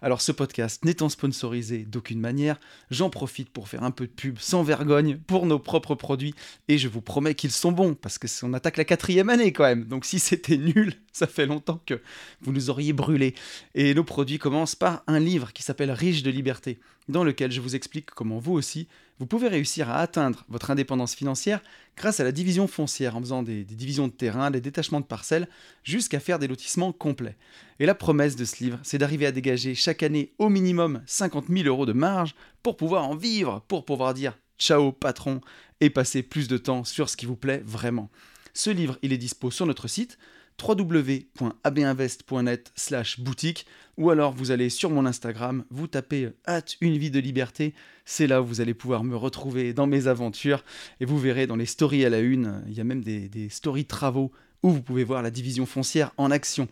Alors ce podcast n'étant sponsorisé d'aucune manière, j'en profite pour faire un peu de pub sans vergogne pour nos propres produits et je vous promets qu'ils sont bons parce que on attaque la quatrième année quand même. Donc si c'était nul, ça fait longtemps que vous nous auriez brûlé. Et nos produits commencent par un livre qui s'appelle Riche de liberté, dans lequel je vous explique comment vous aussi, vous pouvez réussir à atteindre votre indépendance financière grâce à la division foncière en faisant des, divisions de terrain, des détachements de parcelles, jusqu'à faire des lotissements complets. Et la promesse de ce livre, c'est d'arriver à dégager chaque année au minimum 50 000 euros de marge pour pouvoir en vivre, pour pouvoir dire ciao patron et passer plus de temps sur ce qui vous plaît vraiment. Ce livre, il est dispo sur notre site www.abinvest.net slash boutique ou alors vous allez sur mon Instagram, vous tapez hâte une vie de liberté, c'est là où vous allez pouvoir me retrouver dans mes aventures et vous verrez dans les stories à la une, il y a même des, des stories travaux où vous pouvez voir la division foncière en action.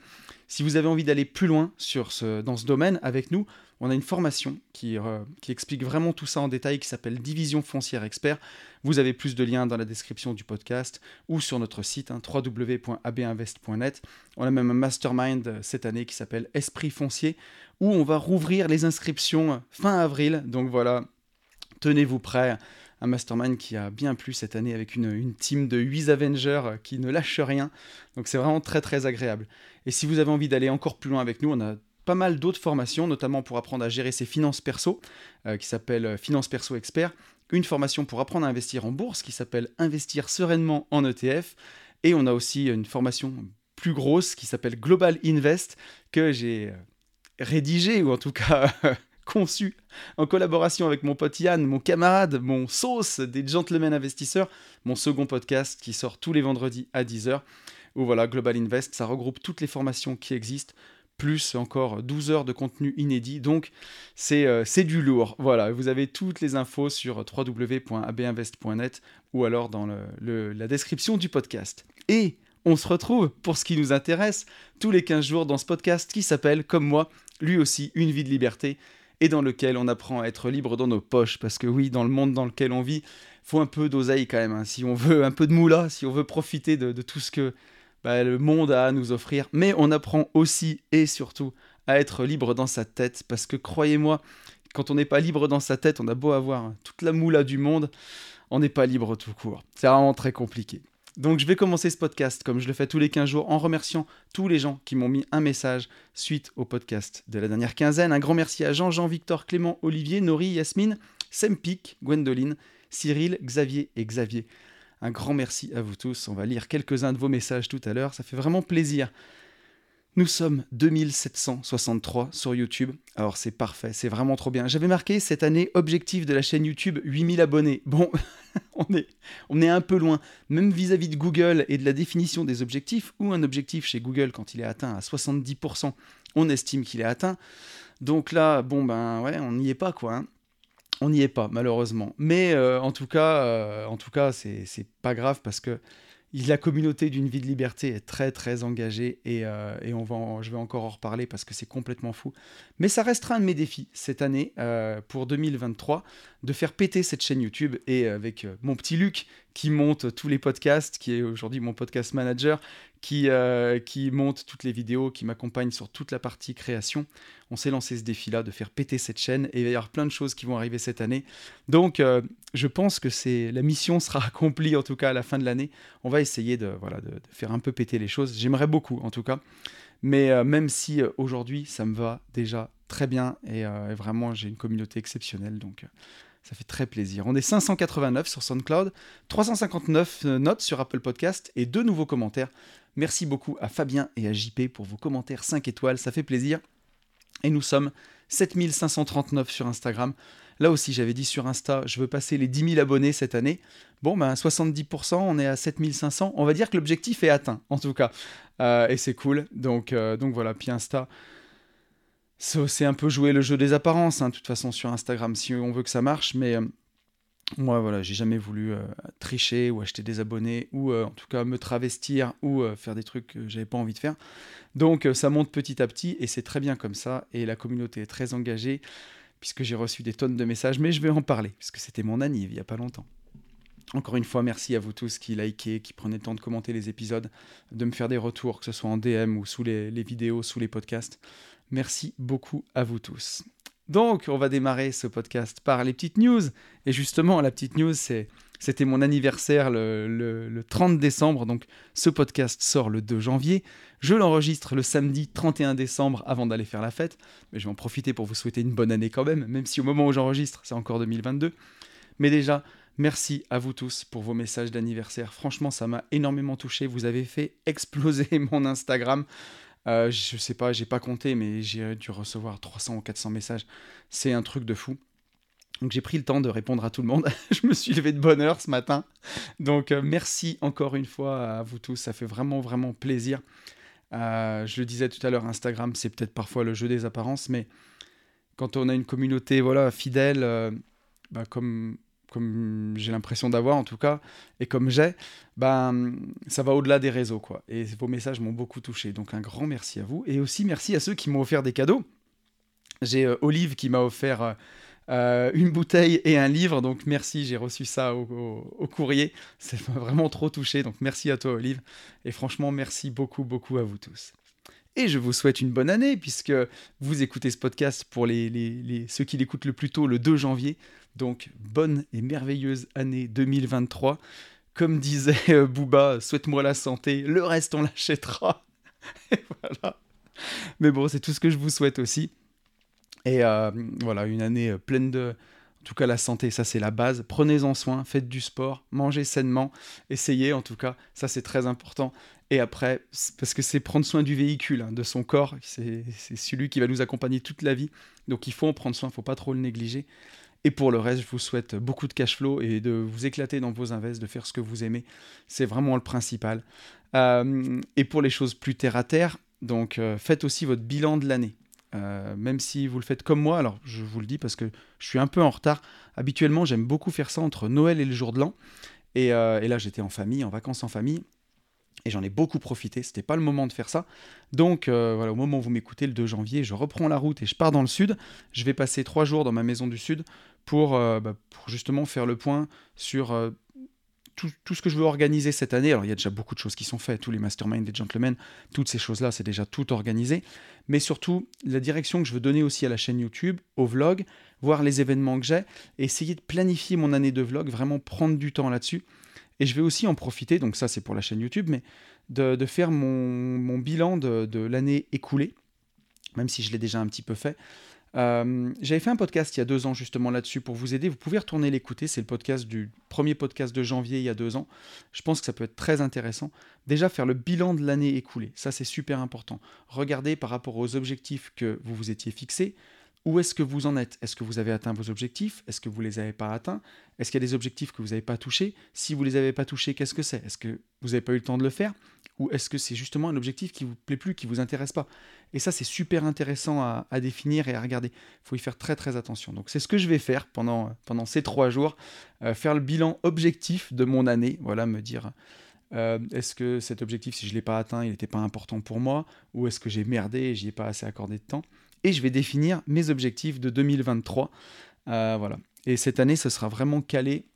Si vous avez envie d'aller plus loin dans ce domaine avec nous, on a une formation qui, euh, qui explique vraiment tout ça en détail qui s'appelle Division foncière expert. Vous avez plus de liens dans la description du podcast ou sur notre site hein, www.abinvest.net. On a même un mastermind euh, cette année qui s'appelle Esprit foncier où on va rouvrir les inscriptions euh, fin avril. Donc voilà, tenez-vous prêts un mastermind qui a bien plu cette année avec une, une team de 8 Avengers qui ne lâche rien. Donc c'est vraiment très très agréable. Et si vous avez envie d'aller encore plus loin avec nous, on a pas mal d'autres formations, notamment pour apprendre à gérer ses finances perso, euh, qui s'appelle euh, Finance Perso Expert, une formation pour apprendre à investir en bourse, qui s'appelle Investir sereinement en ETF, et on a aussi une formation plus grosse qui s'appelle Global Invest, que j'ai euh, rédigée, ou en tout cas conçu en collaboration avec mon pote Yann, mon camarade, mon sauce des gentlemen investisseurs, mon second podcast qui sort tous les vendredis à 10h. Où voilà, Global Invest, ça regroupe toutes les formations qui existent plus encore 12 heures de contenu inédit. Donc euh, c'est du lourd. Voilà, vous avez toutes les infos sur www.abinvest.net ou alors dans la description du podcast. Et on se retrouve pour ce qui nous intéresse tous les 15 jours dans ce podcast qui s'appelle, comme moi, lui aussi, Une vie de liberté et dans lequel on apprend à être libre dans nos poches. Parce que oui, dans le monde dans lequel on vit, faut un peu d'oseille quand même. Hein. Si on veut un peu de moula, si on veut profiter de tout ce que bah, le monde a à nous offrir, mais on apprend aussi et surtout à être libre dans sa tête, parce que croyez-moi, quand on n'est pas libre dans sa tête, on a beau avoir toute la moula du monde, on n'est pas libre tout court. C'est vraiment très compliqué. Donc je vais commencer ce podcast comme je le fais tous les 15 jours en remerciant tous les gens qui m'ont mis un message suite au podcast de la dernière quinzaine. Un grand merci à Jean, Jean, Victor, Clément, Olivier, Nori, Yasmine, Sempik, Gwendoline, Cyril, Xavier et Xavier. Un grand merci à vous tous. On va lire quelques-uns de vos messages tout à l'heure. Ça fait vraiment plaisir. Nous sommes 2763 sur YouTube. Alors c'est parfait, c'est vraiment trop bien. J'avais marqué cette année objectif de la chaîne YouTube 8000 abonnés. Bon, on, est, on est un peu loin, même vis-à-vis de Google et de la définition des objectifs, ou un objectif chez Google quand il est atteint à 70%, on estime qu'il est atteint. Donc là, bon ben ouais, on n'y est pas quoi. Hein on n'y est pas malheureusement. Mais euh, en tout cas, euh, en c'est pas grave parce que la communauté d'une vie de liberté est très très engagée et, euh, on va je vais encore en reparler parce que c'est complètement fou. Mais ça restera un de mes défis cette année pour 2023 de faire péter cette chaîne YouTube et avec mon petit Luc qui monte tous les podcasts, qui est aujourd'hui mon podcast manager, qui, euh, qui monte toutes les vidéos, qui m'accompagne sur toute la partie création. On s'est lancé ce défi-là de faire péter cette chaîne et il va y avoir plein de choses qui vont arriver cette année. Donc euh, je pense que la mission sera accomplie en tout cas à la fin de l'année. On va essayer de, faire un peu péter les choses. J'aimerais beaucoup en tout cas. Mais euh, même si aujourd'hui ça me va déjà très bien et vraiment j'ai une communauté exceptionnelle. Donc ça fait très plaisir. On est 589 sur SoundCloud, 359 euh, notes sur Apple Podcast et deux nouveaux commentaires. Merci beaucoup à Fabien et à JP pour vos commentaires 5 étoiles, ça fait plaisir. Et nous sommes 7539 sur Instagram. Là aussi, j'avais dit sur Insta, je veux passer les 10 000 abonnés cette année. Bon, ben 70%, on est à 7500. On va dire que l'objectif est atteint, en tout cas. Euh, et c'est cool. Donc, euh, donc voilà, puis Insta, c'est un peu jouer le jeu des apparences, hein, de toute façon, sur Instagram, si on veut que ça marche. Mais euh, moi, voilà, j'ai jamais voulu euh, tricher ou acheter des abonnés ou euh, en tout cas me travestir ou faire des trucs que j'avais pas envie de faire. Donc ça monte petit à petit et c'est très bien comme ça. Et la communauté est très engagée puisque j'ai reçu des tonnes de messages, mais je vais en parler puisque c'était mon anniv il y a pas longtemps. Encore une fois, merci à vous tous qui likez, qui prenez le temps de commenter les épisodes, de me faire des retours, que ce soit en DM ou sous les vidéos, sous les podcasts. Merci beaucoup à vous tous. Donc, on va démarrer ce podcast par les petites news. Et justement, la petite news, c'était mon anniversaire le, 30 décembre. Donc, ce podcast sort le 2 janvier. Je l'enregistre le samedi 31 décembre avant d'aller faire la fête. Mais je vais en profiter pour vous souhaiter une bonne année quand même, même si au moment où j'enregistre, c'est encore 2022. Mais déjà, merci à vous tous pour vos messages d'anniversaire. Franchement, ça m'a énormément touché. Vous avez fait exploser mon Instagram. Euh, je sais pas, j'ai pas compté, mais j'ai dû recevoir 300 ou 400 messages. C'est un truc de fou. Donc j'ai pris le temps de répondre à tout le monde. je me suis levé de bonne heure ce matin. Donc euh, merci encore une fois à vous tous. Ça fait vraiment vraiment plaisir. Euh, je le disais tout à l'heure, Instagram, c'est peut-être parfois le jeu des apparences, mais quand on a une communauté voilà fidèle, bah, comme comme j'ai l'impression d'avoir en tout cas, et comme j'ai, ben, ça va au-delà des réseaux. quoi. Et vos messages m'ont beaucoup touché. Donc un grand merci à vous. Et aussi merci à ceux qui m'ont offert des cadeaux. J'ai euh, Olive qui m'a offert euh, euh, une bouteille et un livre. Donc merci, j'ai reçu ça au, courrier. Ça m'a vraiment trop touché. Donc merci à toi Olive. Et franchement, merci beaucoup, beaucoup à vous tous. Et je vous souhaite une bonne année, puisque vous écoutez ce podcast pour les, les, ceux qui l'écoutent le plus tôt, le 2 janvier. Donc, bonne et merveilleuse année 2023. Comme disait euh, Booba, souhaite-moi la santé, le reste on l'achètera. voilà. Mais bon, c'est tout ce que je vous souhaite aussi. Et euh, voilà, une année euh, pleine de, en tout cas, la santé, ça c'est la base. Prenez-en soin, faites du sport, mangez sainement, essayez en tout cas, ça c'est très important. Et après, parce que c'est prendre soin du véhicule, hein, de son corps, c'est celui qui va nous accompagner toute la vie. Donc il faut en prendre soin, il ne faut pas trop le négliger. Et pour le reste, je vous souhaite beaucoup de cash flow et de vous éclater dans vos invests, de faire ce que vous aimez. C'est vraiment le principal. Euh, et pour les choses plus terre à terre, donc euh, faites aussi votre bilan de l'année. Euh, même si vous le faites comme moi, alors je vous le dis parce que je suis un peu en retard. Habituellement, j'aime beaucoup faire ça entre Noël et le jour de l'an. Et, là, j'étais en famille, en vacances en famille. Et j'en ai beaucoup profité. C'était pas le moment de faire ça. Donc euh, voilà, au moment où vous m'écoutez, le 2 janvier, je reprends la route et je pars dans le sud. Je vais passer trois jours dans ma maison du sud pour, bah, pour justement faire le point sur tout, ce que je veux organiser cette année, alors il y a déjà beaucoup de choses qui sont faites, tous les masterminds des gentlemen, toutes ces choses-là, c'est déjà tout organisé, mais surtout la direction que je veux donner aussi à la chaîne YouTube, au vlog, voir les événements que j'ai, essayer de planifier mon année de vlog, vraiment prendre du temps là-dessus. Et je vais aussi en profiter, donc ça c'est pour la chaîne YouTube, mais de, faire mon, bilan de l'année écoulée, même si je l'ai déjà un petit peu fait. Euh, j'avais fait un podcast il y a deux ans justement là-dessus pour vous aider. Vous pouvez retourner l'écouter. C'est le podcast du premier podcast de janvier il y a deux ans. Je pense que ça peut être très intéressant. Déjà faire le bilan de l'année écoulée. Ça c'est super important. Regardez par rapport aux objectifs que vous vous étiez fixés. Où est-ce que vous en êtes? Est-ce que vous avez atteint vos objectifs? Est-ce que vous ne les avez pas atteints? Est-ce qu'il y a des objectifs que vous n'avez pas touchés? Si vous ne les avez pas touchés, qu'est-ce que c'est? Est-ce que vous n'avez pas eu le temps de le faire? Ou est-ce que c'est justement un objectif qui vous plaît plus, qui vous intéresse pas? Et ça, c'est super intéressant à, définir et à regarder. Il faut y faire très très attention. Donc c'est ce que je vais faire pendant, pendant ces trois jours, euh, faire le bilan objectif de mon année. Voilà, me dire... Euh, est-ce que cet objectif, si je ne l'ai pas atteint, il n'était pas important pour moi? Ou est-ce que j'ai merdé et j'y ai pas assez accordé de temps? Et je vais définir mes objectifs de 2023. Euh, voilà. Et cette année, ce sera vraiment calé.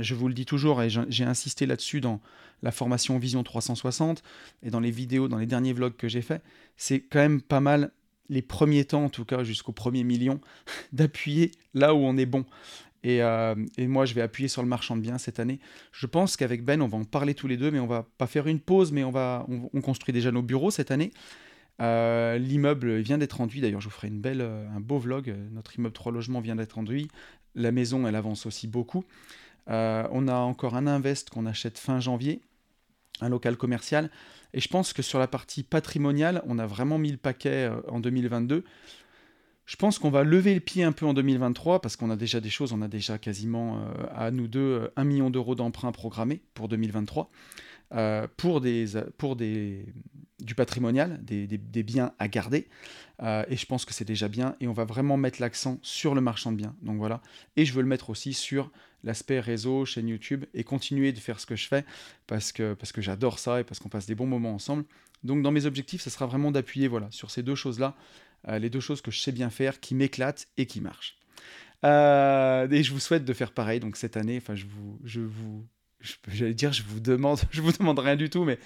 Je vous le dis toujours, et j'ai insisté là-dessus dans la formation Vision 360 et dans les vidéos, dans les derniers vlogs que j'ai fait. C'est quand même pas mal les premiers temps, en tout cas jusqu'au premier million, d'appuyer là où on est bon. Euh, et, moi, je vais appuyer sur le marchand de biens cette année. Je pense qu'avec Ben, on va en parler tous les deux, mais on va pas faire une pause, mais on va, on construit déjà nos bureaux cette année. Euh, l'immeuble vient d'être enduit, d'ailleurs je vous ferai une belle, euh, un beau vlog, notre immeuble 3 logements vient d'être enduit, la maison elle avance aussi beaucoup. Euh, on a encore un invest qu'on achète fin janvier, un local commercial, et je pense que sur la partie patrimoniale, on a vraiment mis le paquet en 2022. Je pense qu'on va lever le pied un peu en 2023 parce qu'on a déjà des choses, on a déjà quasiment à nous deux 1 million d'euros d'emprunts programmés pour 2023 pour, des, pour des, du patrimonial, des, biens à garder. Euh, et je pense que c'est déjà bien. Et on va vraiment mettre l'accent sur le marchand de biens. Donc voilà. Et je veux le mettre aussi sur l'aspect réseau, chaîne YouTube, et continuer de faire ce que je fais parce que, parce que j'adore ça et parce qu'on passe des bons moments ensemble. Donc dans mes objectifs, ce sera vraiment d'appuyer voilà, sur ces deux choses-là, euh, les deux choses que je sais bien faire, qui m'éclatent et qui marchent. Euh, et je vous souhaite de faire pareil. Donc cette année, enfin, je vous, je vous, j'allais dire, je vous demande, je vous demande rien du tout, mais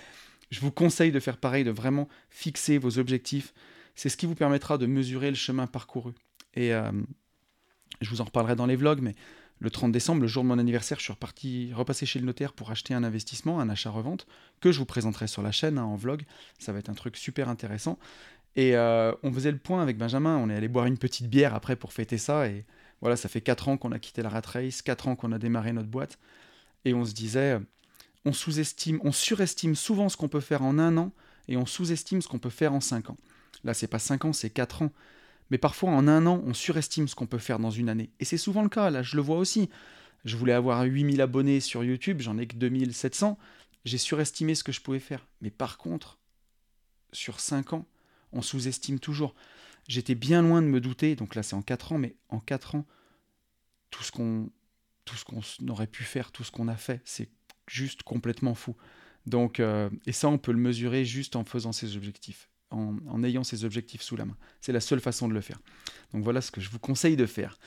je vous conseille de faire pareil, de vraiment fixer vos objectifs. C'est ce qui vous permettra de mesurer le chemin parcouru. Et euh, je vous en reparlerai dans les vlogs, mais le 30 décembre, le jour de mon anniversaire, je suis reparti repasser chez le notaire pour acheter un investissement, un achat-revente, que je vous présenterai sur la chaîne hein, en vlog. Ça va être un truc super intéressant. Et euh, on faisait le point avec Benjamin, on est allé boire une petite bière après pour fêter ça. Et voilà, ça fait 4 ans qu'on a quitté la rat race, 4 ans qu'on a démarré notre boîte. Et on se disait, on sous-estime, on surestime souvent ce qu'on peut faire en un an et on sous-estime ce qu'on peut faire en 5 ans. Là, c'est pas 5 ans, c'est 4 ans. Mais parfois, en un an, on surestime ce qu'on peut faire dans une année. Et c'est souvent le cas, là, je le vois aussi. Je voulais avoir 8000 abonnés sur YouTube, j'en ai que 2700. J'ai surestimé ce que je pouvais faire. Mais par contre, sur 5 ans, on sous-estime toujours. J'étais bien loin de me douter, donc là c'est en 4 ans, mais en 4 ans, tout ce qu'on tout ce qu'on aurait pu faire, tout ce qu'on a fait, c'est juste complètement fou. Donc, euh, et ça, on peut le mesurer juste en faisant ses objectifs en, ayant ces objectifs sous la main. C'est la seule façon de le faire. Donc voilà ce que je vous conseille de faire.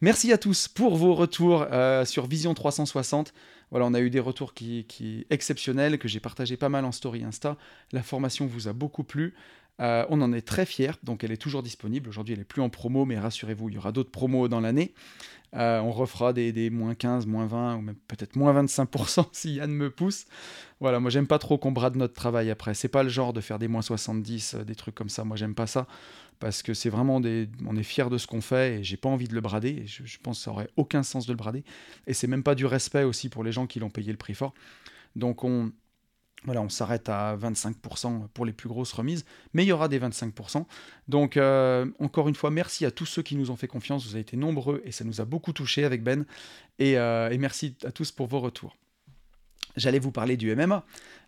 Merci à tous pour vos retours euh, sur Vision 360. Voilà, on a eu des retours qui, qui exceptionnels, que j'ai partagé pas mal en story Insta. La formation vous a beaucoup plu. Euh, on en est très fiers, donc elle est toujours disponible. Aujourd'hui, elle n'est plus en promo, mais rassurez-vous, il y aura d'autres promos dans l'année. Euh, on refera des, moins 15, moins 20, ou même peut-être moins 25% si Yann me pousse. Voilà, moi j'aime pas trop qu'on brade notre travail après. C'est pas le genre de faire des moins 70, euh, des trucs comme ça. Moi j'aime pas ça parce que c'est vraiment des. On est fier de ce qu'on fait et j'ai pas envie de le brader. je, je, pense que ça aurait aucun sens de le brader. Et c'est même pas du respect aussi pour les gens qui l'ont payé le prix fort. Donc on, voilà, on s'arrête à 25% pour les plus grosses remises, mais il y aura des 25%. Donc, euh, encore une fois, merci à tous ceux qui nous ont fait confiance. Vous avez été nombreux et ça nous a beaucoup touché avec Ben. et euh, merci à tous pour vos retours. J'allais vous parler du MMA.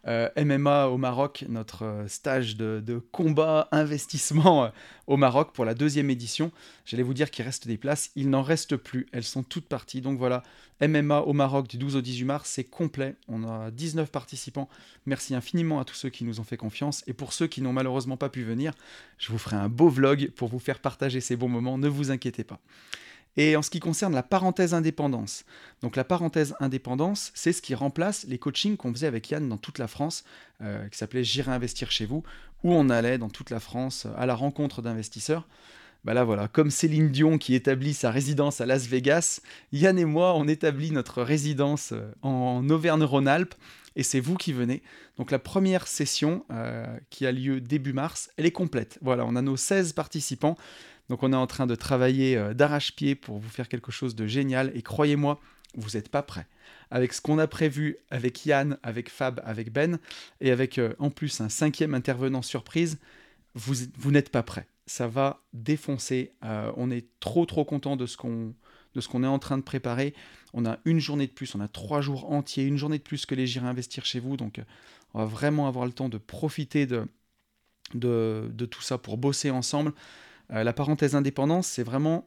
Euh, MMA au Maroc, notre euh, stage de, combat investissement euh, au Maroc pour la deuxième édition. J'allais vous dire qu'il reste des places, il n'en reste plus, elles sont toutes parties. Donc voilà, MMA au Maroc du 12 au 18 mars, c'est complet. On a 19 participants. Merci infiniment à tous ceux qui nous ont fait confiance. Et pour ceux qui n'ont malheureusement pas pu venir, je vous ferai un beau vlog pour vous faire partager ces bons moments, ne vous inquiétez pas. Et en ce qui concerne la parenthèse indépendance, donc la parenthèse indépendance, c'est ce qui remplace les coachings qu'on faisait avec Yann dans toute la France, euh, qui s'appelait J'irai investir chez vous, où on allait dans toute la France à la rencontre d'investisseurs. Bah là voilà, comme Céline Dion qui établit sa résidence à Las Vegas, Yann et moi on établit notre résidence euh, en Auvergne-Rhône-Alpes et c'est vous qui venez. Donc la première session euh, qui a lieu début mars, elle est complète. Voilà, on a nos 16 participants. Donc on est en train de travailler euh, d'arrache-pied pour vous faire quelque chose de génial. Et croyez-moi, vous n'êtes pas prêts. Avec ce qu'on a prévu avec Yann, avec Fab, avec Ben, et avec euh, en plus un cinquième intervenant surprise, vous, n'êtes pas prêts. Ça va défoncer. Euh, on est trop trop content de ce qu'on de est en train de préparer. On a une journée de plus, on a trois jours entiers, une journée de plus que les J'irai investir chez vous. Donc on va vraiment avoir le temps de profiter de, de, de tout ça pour bosser ensemble. Euh, la parenthèse indépendance, c'est vraiment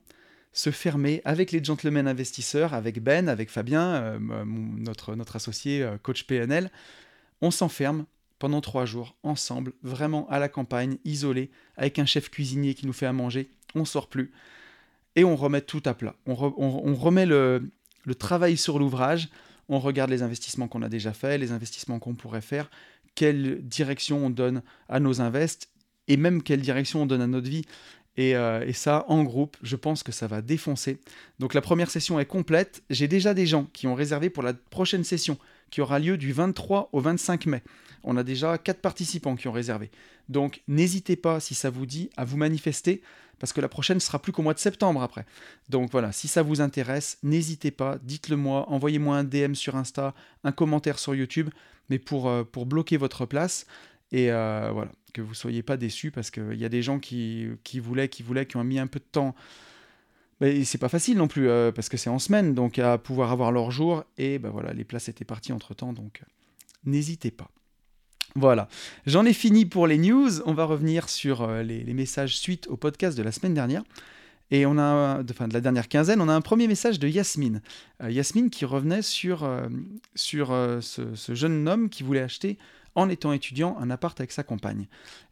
se fermer avec les gentlemen investisseurs, avec Ben, avec Fabien, euh, notre, notre associé euh, coach PNL. On s'enferme pendant trois jours, ensemble, vraiment à la campagne, isolé, avec un chef cuisinier qui nous fait à manger. On sort plus. Et on remet tout à plat. On, remet le, le travail sur l'ouvrage. On regarde les investissements qu'on a déjà faits, les investissements qu'on pourrait faire, quelle direction on donne à nos invests et même quelle direction on donne à notre vie. Euh, et, ça, en groupe, je pense que ça va défoncer. Donc la première session est complète. J'ai déjà des gens qui ont réservé pour la prochaine session, qui aura lieu du 23 au 25 mai. On a déjà quatre participants qui ont réservé. Donc n'hésitez pas, si ça vous dit, à vous manifester, parce que la prochaine sera plus qu'au mois de septembre après. Donc voilà, si ça vous intéresse, n'hésitez pas, dites-le moi, envoyez-moi un DM sur Insta, un commentaire sur YouTube, mais pour, euh, pour bloquer votre place. Et euh, voilà, que vous soyez pas déçus parce qu'il y a des gens qui, qui, voulaient, qui voulaient, qui ont mis un peu de temps. Mais c'est pas facile non plus euh, parce que c'est en semaine, donc à pouvoir avoir leur jour. Et ben voilà, les places étaient parties entre temps, donc euh, n'hésitez pas. Voilà, j'en ai fini pour les news. On va revenir sur les, messages suite au podcast de la semaine dernière. Et on a, de, de la dernière quinzaine, on a un premier message de Yasmine. Yasmine qui revenait sur, sur ce, jeune homme qui voulait acheter, en étant étudiant, un appart avec sa compagne.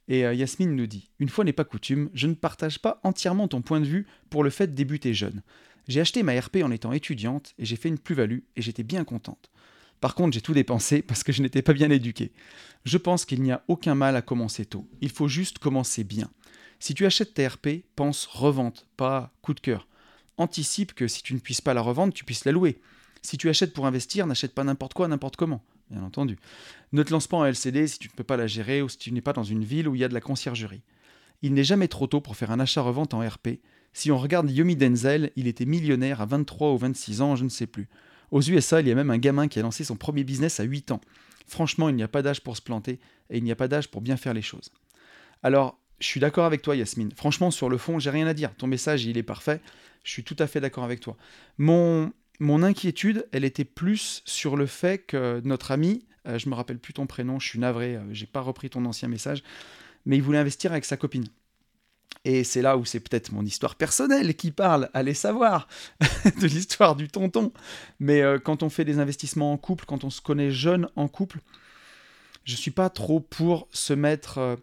Et Yasmine nous dit Une fois n'est pas coutume, je ne partage pas entièrement ton point de vue pour le fait de débuter jeune. J'ai acheté ma RP en étant étudiante et j'ai fait une plus-value et j'étais bien contente. Par contre, j'ai tout dépensé parce que je n'étais pas bien éduqué. Je pense qu'il n'y a aucun mal à commencer tôt. Il faut juste commencer bien. Si tu achètes ta RP, pense revente, pas coup de cœur. Anticipe que si tu ne puisses pas la revendre, tu puisses la louer. Si tu achètes pour investir, n'achète pas n'importe quoi, n'importe comment, bien entendu. Ne te lance pas en LCD si tu ne peux pas la gérer ou si tu n'es pas dans une ville où il y a de la conciergerie. Il n'est jamais trop tôt pour faire un achat-revente en RP. Si on regarde Yomi Denzel, il était millionnaire à 23 ou 26 ans, je ne sais plus. Aux USA, il y a même un gamin qui a lancé son premier business à 8 ans. Franchement, il n'y a pas d'âge pour se planter et il n'y a pas d'âge pour bien faire les choses. Alors, je suis d'accord avec toi, Yasmine. Franchement, sur le fond, j'ai rien à dire. Ton message, il est parfait. Je suis tout à fait d'accord avec toi. Mon, mon inquiétude, elle était plus sur le fait que notre ami, je euh, je me rappelle plus ton prénom, je suis navré, euh, j'ai pas repris ton ancien message, mais il voulait investir avec sa copine. Et c'est là où c'est peut-être mon histoire personnelle qui parle, allez savoir, de l'histoire du tonton. Mais euh, quand on fait des investissements en couple, quand on se connaît jeune en couple, je suis pas trop pour se mettre euh,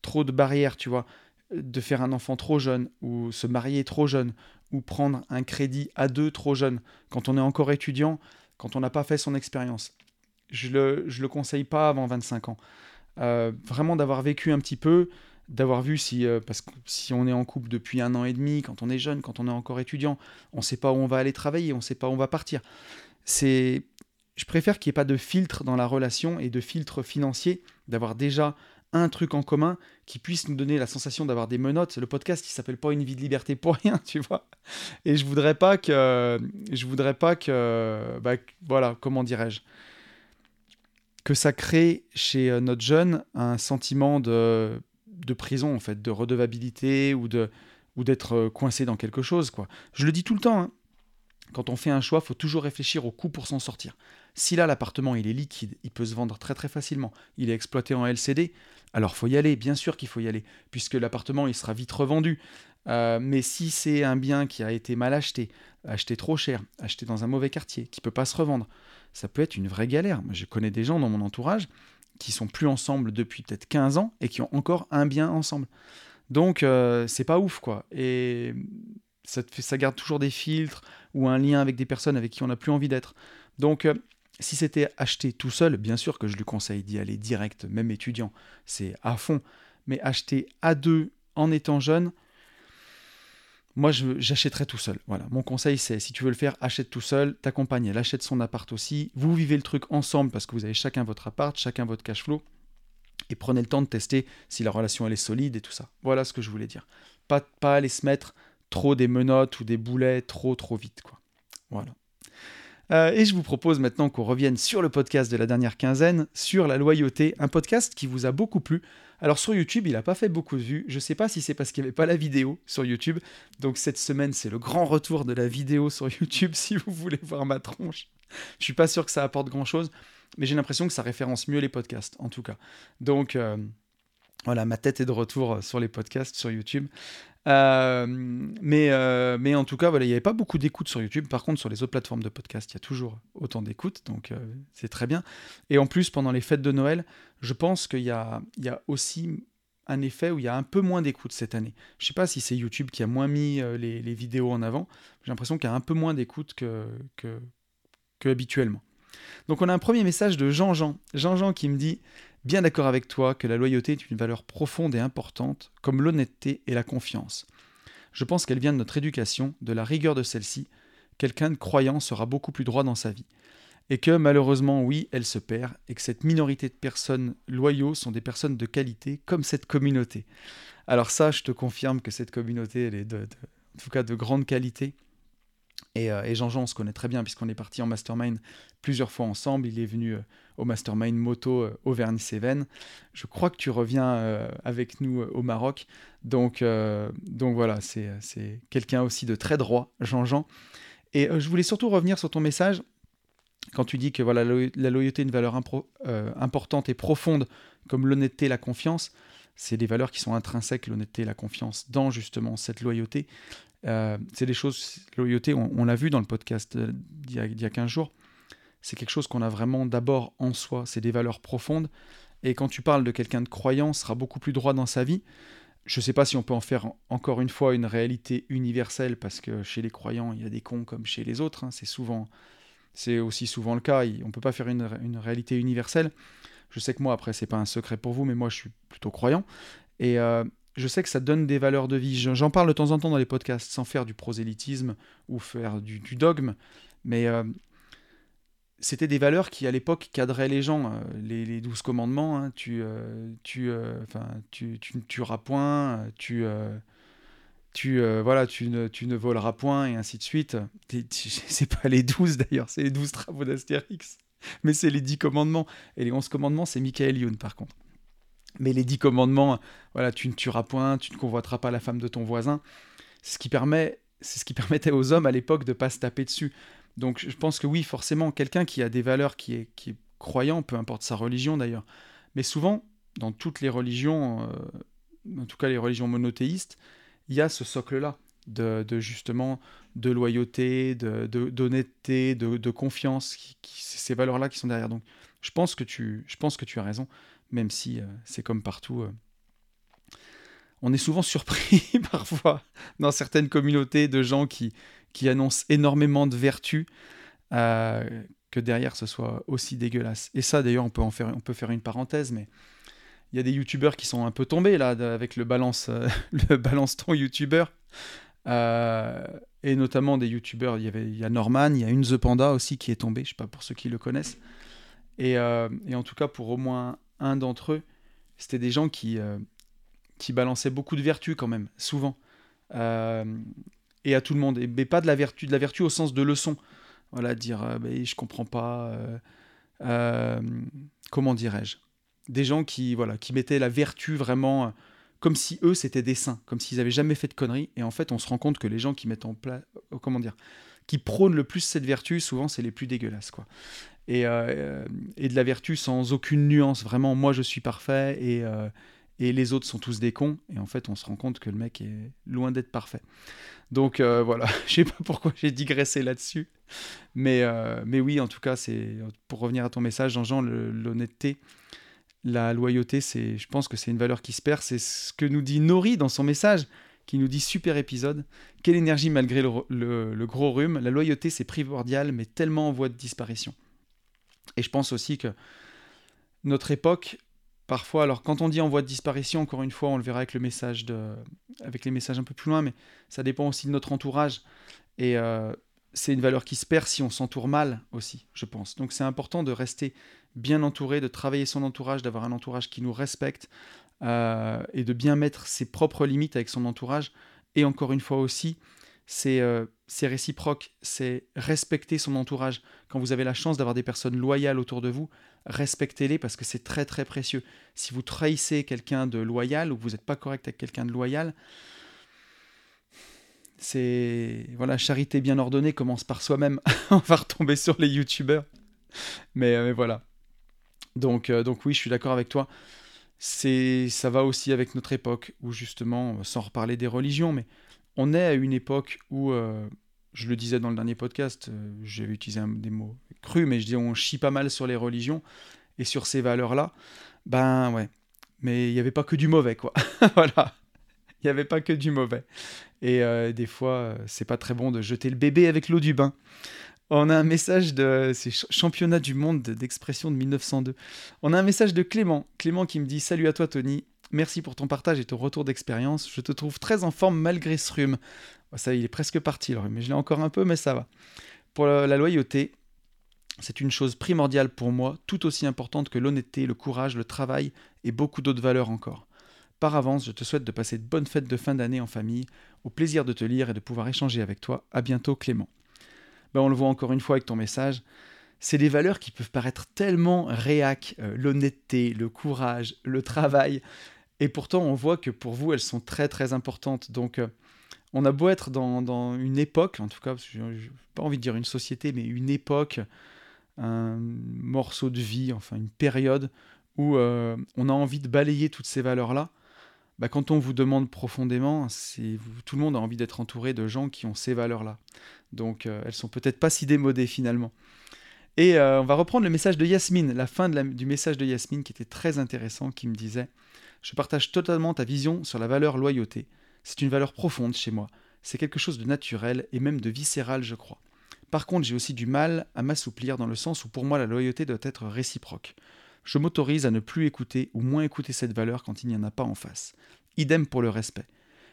trop de barrières, tu vois, de faire un enfant trop jeune, ou se marier trop jeune, ou prendre un crédit à deux trop jeune, quand on est encore étudiant, quand on n'a pas fait son expérience. Je le, je le conseille pas avant 25 ans. Euh, vraiment d'avoir vécu un petit peu, d'avoir vu si, euh, parce que si on est en couple depuis un an et demi, quand on est jeune, quand on est encore étudiant, on ne sait pas où on va aller travailler, on ne sait pas où on va partir. C'est, je préfère qu'il n'y ait pas de filtre dans la relation et de filtre financier, d'avoir déjà un truc en commun qui puisse nous donner la sensation d'avoir des menottes. Le podcast, il s'appelle pas une vie de liberté pour rien, tu vois. Et je voudrais pas que, je voudrais pas que, bah, voilà, comment dirais-je, que ça crée chez euh, notre jeune un sentiment de de prison, en fait, de redevabilité ou de ou d'être euh, coincé dans quelque chose. quoi. Je le dis tout le temps, hein. quand on fait un choix, faut toujours réfléchir au coût pour s'en sortir. Si là, l'appartement, il est liquide, il peut se vendre très très facilement, il est exploité en LCD, alors faut y aller, bien sûr qu'il faut y aller, puisque l'appartement, il sera vite revendu. Euh, mais si c'est un bien qui a été mal acheté, acheté trop cher, acheté dans un mauvais quartier, qui peut pas se revendre, ça peut être une vraie galère. je connais des gens dans mon entourage qui sont plus ensemble depuis peut-être 15 ans et qui ont encore un bien ensemble. Donc euh, c'est pas ouf quoi. Et ça, ça, garde toujours des filtres ou un lien avec des personnes avec qui on n'a plus envie d'être. Donc euh, si c'était acheté tout seul, bien sûr que je lui conseille d'y aller direct, même étudiant, c'est à fond. Mais acheter à deux en étant jeune, moi, j'achèterais tout seul. Voilà. Mon conseil, c'est si tu veux le faire, achète tout seul. Ta compagne, elle achète son appart aussi. Vous vivez le truc ensemble parce que vous avez chacun votre appart, chacun votre cash flow. Et prenez le temps de tester si la relation elle est solide et tout ça. Voilà ce que je voulais dire. Pas, pas aller se mettre trop des menottes ou des boulets trop trop vite. Quoi. Voilà. Euh, et je vous propose maintenant qu'on revienne sur le podcast de la dernière quinzaine, sur la loyauté, un podcast qui vous a beaucoup plu. Alors sur YouTube, il n'a pas fait beaucoup de vues. Je ne sais pas si c'est parce qu'il n'y avait pas la vidéo sur YouTube. Donc cette semaine, c'est le grand retour de la vidéo sur YouTube si vous voulez voir ma tronche. Je suis pas sûr que ça apporte grand-chose, mais j'ai l'impression que ça référence mieux les podcasts, en tout cas. Donc... Euh, voilà, ma tête est de retour sur les podcasts sur YouTube. Euh, mais, euh, mais en tout cas, voilà, il n'y avait pas beaucoup d'écoute sur YouTube. Par contre, sur les autres plateformes de podcast, il y a toujours autant d'écoute, donc euh, c'est très bien. Et en plus, pendant les fêtes de Noël, je pense qu'il y a, y a aussi un effet où il y a un peu moins d'écoute cette année. Je ne sais pas si c'est YouTube qui a moins mis les, vidéos en avant. J'ai l'impression qu'il y a un peu moins d'écoute que, que, que habituellement. Donc on a un premier message de Jean-Jean. Jean-Jean qui me dit bien d'accord avec toi que la loyauté est une valeur profonde et importante, comme l'honnêteté et la confiance. Je pense qu'elle vient de notre éducation, de la rigueur de celle-ci. Quelqu'un de croyant sera beaucoup plus droit dans sa vie. Et que malheureusement, oui, elle se perd, et que cette minorité de personnes loyaux sont des personnes de qualité, comme cette communauté. Alors ça, je te confirme que cette communauté, elle est de, en tout cas de grande qualité. Euh, et, Jean-Jean, on se connaît très bien puisqu'on est parti en mastermind plusieurs fois ensemble. Il est venu euh, au mastermind moto euh, Auvergne-Cévennes. Je crois que tu reviens avec nous au Maroc. Donc, donc voilà, c'est quelqu'un aussi de très droit, Jean-Jean. Et je voulais surtout revenir sur ton message quand tu dis que voilà, la loyauté est une valeur euh, importante et profonde, comme l'honnêteté, la confiance, c'est des valeurs qui sont intrinsèques, l'honnêteté, la confiance, dans justement cette loyauté. Euh, c'est des choses, loyauté, on, l'a vu dans le podcast d'il y, a 15 jours, c'est quelque chose qu'on a vraiment d'abord en soi, c'est des valeurs profondes. Et quand tu parles de quelqu'un de croyant, sera beaucoup plus droit dans sa vie. Je ne sais pas si on peut en faire encore une fois une réalité universelle, parce que chez les croyants, il y a des cons comme chez les autres. Hein. c'est souvent, c'est aussi souvent le cas. On ne peut pas faire une, réalité universelle. Je sais que moi, après, c'est pas un secret pour vous, mais moi, je suis plutôt croyant. Et euh, je sais que ça donne des valeurs de vie. J'en parle de temps en temps dans les podcasts, sans faire du prosélytisme ou faire du, dogme. Mais euh, c'était des valeurs qui, à l'époque, cadraient les gens. Euh, les, douze commandements, hein, tu, tu, tu, tu, ne tueras point, tu tu, euh, voilà, tu, ne, tu ne voleras point, et ainsi de suite. C'est pas les douze d'ailleurs, c'est les douze travaux d'Astérix, mais c'est les dix commandements. Et les onze commandements, c'est Michael Youn par contre. Mais les dix commandements, voilà, tu ne tueras point, tu ne convoiteras pas la femme de ton voisin. C'est ce qui permet, c'est ce qui permettait aux hommes à l'époque de pas se taper dessus. Donc je pense que oui, forcément, quelqu'un qui a des valeurs, qui est, croyant, peu importe sa religion d'ailleurs, mais souvent, dans toutes les religions, euh, en tout cas les religions monothéistes, il y a ce socle-là de, justement de loyauté, d'honnêteté, de, de, confiance, ces valeurs-là qui sont derrière. Donc, je pense que tu, je pense que tu as raison, même si euh, c'est comme partout. Euh, on est souvent surpris parfois dans certaines communautés de gens qui, qui annoncent énormément de vertus, euh, que derrière ce soit aussi dégueulasse. Et ça, d'ailleurs, on peut faire, on peut faire une parenthèse, mais il y a des youtubeurs qui sont un peu tombés là avec le balance, euh, le balance ton youtubeur. Euh, et notamment des youtubeurs, il y avait il y a Norman, il y a une The Panda aussi qui est tombé, je sais pas pour ceux qui le connaissent. Et, et en tout cas pour au moins un d'entre eux, c'était des gens qui, qui balançaient beaucoup de vertus quand même, souvent. Et à tout le monde, et, mais pas de la vertu, de la vertu au sens de leçon. Voilà, dire ben, je comprends pas, comment dirais-je des gens qui, voilà, qui mettaient la vertu vraiment euh, comme si eux c'était des saints, comme s'ils avaient jamais fait de conneries. Et en fait, on se rend compte que les gens qui mettent en place, euh, comment dire, qui prônent le plus cette vertu, souvent c'est les plus dégueulasses, quoi. Et, euh, et, de la vertu sans aucune nuance, vraiment, moi je suis parfait et, et les autres sont tous des cons. Et en fait, on se rend compte que le mec est loin d'être parfait. Donc voilà, je sais pas pourquoi j'ai digressé là-dessus, mais, mais oui, en tout cas, c'est pour revenir à ton message, Jean-Jean, l'honnêteté la loyauté, c'est, je pense que c'est une valeur qui se perd. C'est ce que nous dit Nori dans son message, qui nous dit super épisode. Quelle énergie malgré le, gros rhume. La loyauté, c'est primordial, mais tellement en voie de disparition. Et je pense aussi que notre époque, parfois, alors quand on dit en voie de disparition, encore une fois, on le verra avec le message de, avec les messages un peu plus loin, mais ça dépend aussi de notre entourage. Et euh, c'est une valeur qui se perd si on s'entoure mal aussi, je pense. Donc c'est important de rester bien entouré, de travailler son entourage, d'avoir un entourage qui nous respecte euh, et de bien mettre ses propres limites avec son entourage. Et encore une fois aussi, c'est euh, réciproque, c'est respecter son entourage. Quand vous avez la chance d'avoir des personnes loyales autour de vous, respectez-les parce que c'est très très précieux. Si vous trahissez quelqu'un de loyal ou que vous n'êtes pas correct avec quelqu'un de loyal, c'est voilà, charité bien ordonnée commence par soi-même. On va retomber sur les youtubeurs. Mais, euh, mais voilà. Donc, euh, donc oui, je suis d'accord avec toi. C'est, ça va aussi avec notre époque où justement, sans reparler des religions, mais on est à une époque où, euh, je le disais dans le dernier podcast, j'avais utilisé des mots crus, mais je dis on chie pas mal sur les religions et sur ces valeurs-là. Ben ouais, mais il n'y avait pas que du mauvais, quoi. voilà. Il n'y avait pas que du mauvais. Et euh, des fois, euh, c'est pas très bon de jeter le bébé avec l'eau du bain. On a un message de. C'est championnat du monde d'expression de 1902. On a un message de Clément. Clément qui me dit Salut à toi, Tony. Merci pour ton partage et ton retour d'expérience. Je te trouve très en forme malgré ce rhume. Ça, il est presque parti le rhume, je l'ai encore un peu, mais ça va. Pour la loyauté, c'est une chose primordiale pour moi, tout aussi importante que l'honnêteté, le courage, le travail et beaucoup d'autres valeurs encore. Par avance, je te souhaite de passer de bonnes fêtes de fin d'année en famille. Au plaisir de te lire et de pouvoir échanger avec toi. À bientôt, Clément. Ben, on le voit encore une fois avec ton message. C'est des valeurs qui peuvent paraître tellement réac, euh, l'honnêteté, le courage, le travail. Et pourtant, on voit que pour vous, elles sont très très importantes. Donc, euh, on a beau être dans, une époque, en tout cas, je n'ai pas envie de dire une société, mais une époque un morceau de vie, enfin une période où euh, on a envie de balayer toutes ces valeurs-là, bah, quand on vous demande profondément, tout le monde a envie d'être entouré de gens qui ont ces valeurs-là. Donc euh, elles sont peut-être pas si démodées finalement. Et euh, on va reprendre le message de Yasmine, la fin du message de Yasmine qui était très intéressant, qui me disait Je partage totalement ta vision sur la valeur loyauté. C'est une valeur profonde chez moi. C'est quelque chose de naturel et même de viscéral, je crois. Par contre, j'ai aussi du mal à m'assouplir dans le sens où pour moi la loyauté doit être réciproque. Je m'autorise à ne plus écouter ou moins écouter cette valeur quand il n'y en a pas en face. Idem pour le respect.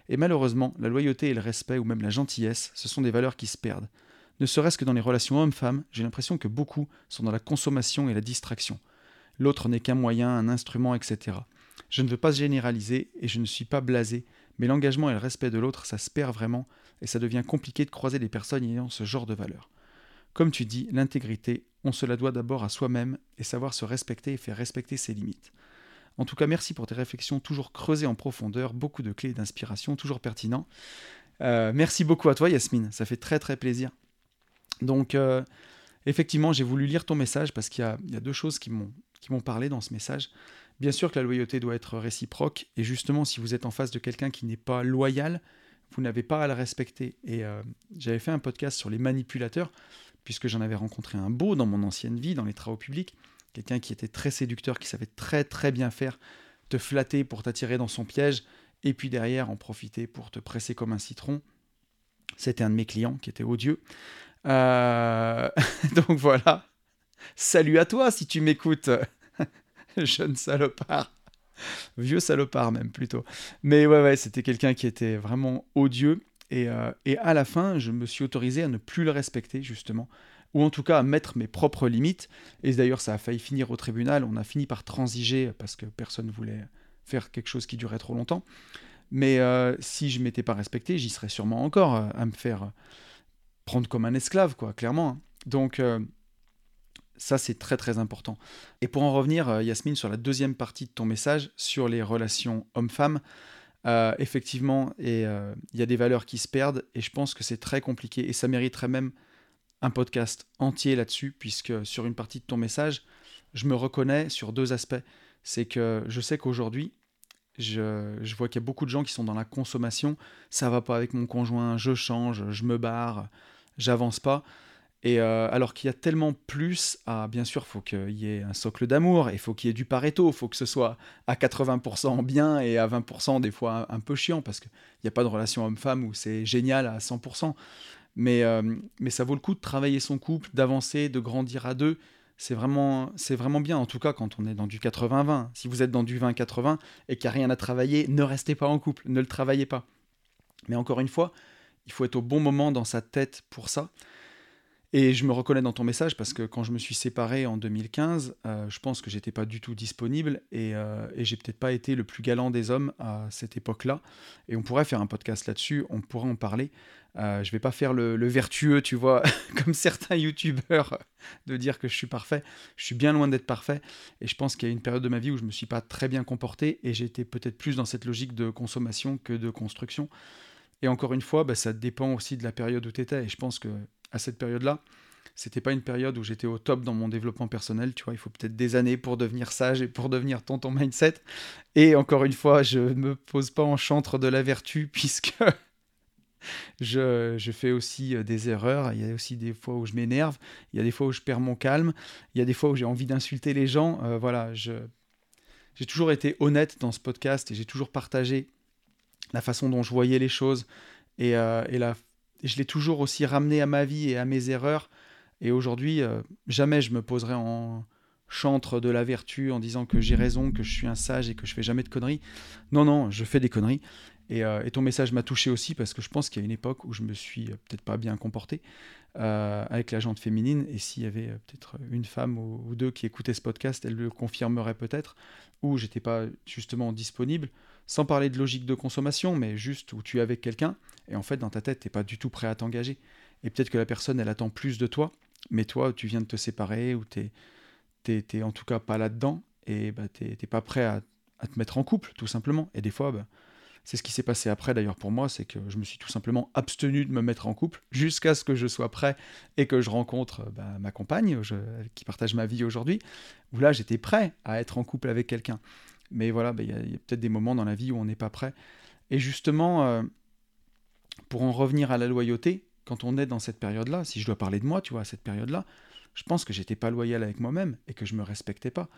Et malheureusement, la loyauté et le respect ou même la gentillesse, ce sont des valeurs qui se perdent. Ne serait-ce que dans les relations hommes-femmes, j'ai l'impression que beaucoup sont dans la consommation et la distraction. L'autre n'est qu'un moyen, un instrument, etc. Je ne veux pas généraliser et je ne suis pas blasé, mais l'engagement et le respect de l'autre, ça se perd vraiment et ça devient compliqué de croiser des personnes ayant ce genre de valeurs. Comme tu dis, l'intégrité, on se la doit d'abord à soi-même et savoir se respecter et faire respecter ses limites. En tout cas, merci pour tes réflexions toujours creusées en profondeur, beaucoup de clés d'inspiration, toujours pertinents. Euh, merci beaucoup à toi, Yasmine, ça fait très très plaisir. Donc, euh, effectivement, j'ai voulu lire ton message parce qu'il y, a deux choses qui m'ont parlé dans ce message. Bien sûr que la loyauté doit être réciproque, et justement, si vous êtes en face de quelqu'un qui n'est pas loyal, vous n'avez pas à le respecter. Et euh, j'avais fait un podcast sur les manipulateurs, puisque j'en avais rencontré un beau dans mon ancienne vie, dans les travaux publics, quelqu'un qui était très séducteur, qui savait très très bien faire, te flatter pour t'attirer dans son piège, et puis derrière en profiter pour te presser comme un citron. C'était un de mes clients qui était odieux. Euh, donc voilà. Salut à toi si tu m'écoutes, jeune salopard. Vieux salopard même plutôt. Mais ouais, ouais, c'était quelqu'un qui était vraiment odieux. Et, euh, et, à la fin, je me suis autorisé à ne plus le respecter, justement. Ou en tout cas à mettre mes propres limites. Et d'ailleurs, ça a failli finir au tribunal. On a fini par transiger parce que personne ne voulait faire quelque chose qui durait trop longtemps. Mais euh, si je m'étais pas respecté, j'y serais sûrement encore euh, à me faire prendre comme un esclave, quoi, clairement. Hein. Donc, ça, c'est très très important. Et pour en revenir, euh, Yasmine, sur la deuxième partie de ton message, sur les relations hommes-femmes, euh, effectivement, euh, il y a des valeurs qui se perdent, et je pense que c'est très compliqué, et ça mériterait même un podcast entier là-dessus, puisque sur une partie de ton message, je me reconnais sur deux aspects. C'est que je sais qu'aujourd'hui, je, vois qu'il y a beaucoup de gens qui sont dans la consommation, ça va pas avec mon conjoint, je change, je me barre, j'avance pas. Et euh, alors qu'il y a tellement plus à, bien sûr, faut qu'il y ait un socle d'amour, il faut qu'il y ait du pareto, il faut que ce soit à 80% bien et à 20% des fois un, peu chiant, parce qu'il n'y a pas de relation homme-femme où c'est génial à 100%. Mais, euh, mais ça vaut le coup de travailler son couple, d'avancer, de grandir à deux. C'est vraiment, c'est vraiment bien, en tout cas quand on est dans du 80-20. Si vous êtes dans du 20-80 et qu'il n'y a rien à travailler, ne restez pas en couple, ne le travaillez pas. Mais encore une fois, il faut être au bon moment dans sa tête pour ça. Et je me reconnais dans ton message parce que quand je me suis séparé en 2015, euh, je pense que j'étais pas du tout disponible et, euh, et j'ai peut-être pas été le plus galant des hommes à cette époque-là. Et on pourrait faire un podcast là-dessus, on pourrait en parler. Euh, je vais pas faire le, vertueux, tu vois, comme certains youtubeurs, de dire que je suis parfait. Je suis bien loin d'être parfait. Et je pense qu'il y a une période de ma vie où je me suis pas très bien comporté et j'étais peut-être plus dans cette logique de consommation que de construction. Et encore une fois, bah, ça dépend aussi de la période où tu étais. Et je pense que à cette période-là, c'était pas une période où j'étais au top dans mon développement personnel, tu vois, il faut peut-être des années pour devenir sage et pour devenir tonton mindset. Et encore une fois, je ne me pose pas en chantre de la vertu puisque je, je, fais aussi euh, des erreurs, il y a aussi des fois où je m'énerve, il y a des fois où je perds mon calme, il y a des fois où j'ai envie d'insulter les gens. Euh, voilà, je, j'ai toujours été honnête dans ce podcast et j'ai toujours partagé la façon dont je voyais les choses et, euh, et la je l'ai toujours aussi ramené à ma vie et à mes erreurs. Et aujourd'hui, euh, jamais je me poserai en chantre de la vertu en disant que j'ai raison, que je suis un sage et que je fais jamais de conneries. Non, non, je fais des conneries. Et, euh, ton message m'a touché aussi parce que je pense qu'il y a une époque où je me suis euh, peut-être pas bien comporté avec la jante féminine. Et s'il y avait peut-être une femme ou, ou, deux qui écoutaient ce podcast, elle le confirmerait peut-être. Où j'étais pas justement disponible sans parler de logique de consommation, mais juste où tu es avec quelqu'un, et en fait, dans ta tête, tu n'es pas du tout prêt à t'engager. Et peut-être que la personne, elle attend plus de toi, mais toi, tu viens de te séparer, ou tu n'es en tout cas pas là-dedans, et bah, tu n'es pas prêt à, te mettre en couple, tout simplement. Et des fois, bah, C'est ce qui s'est passé après d'ailleurs pour moi, c'est que je me suis tout simplement abstenu de me mettre en couple jusqu'à ce que je sois prêt et que je rencontre bah, ma compagne qui partage ma vie aujourd'hui, où là j'étais prêt à être en couple avec quelqu'un. Mais voilà, bah, il y a, peut-être des moments dans la vie où on n'est pas prêt. Et justement, euh, pour en revenir à la loyauté, quand on est dans cette période-là, si je dois parler de moi, tu vois, à cette période-là, je pense que j'étais pas loyal avec moi-même et que je me respectais pas.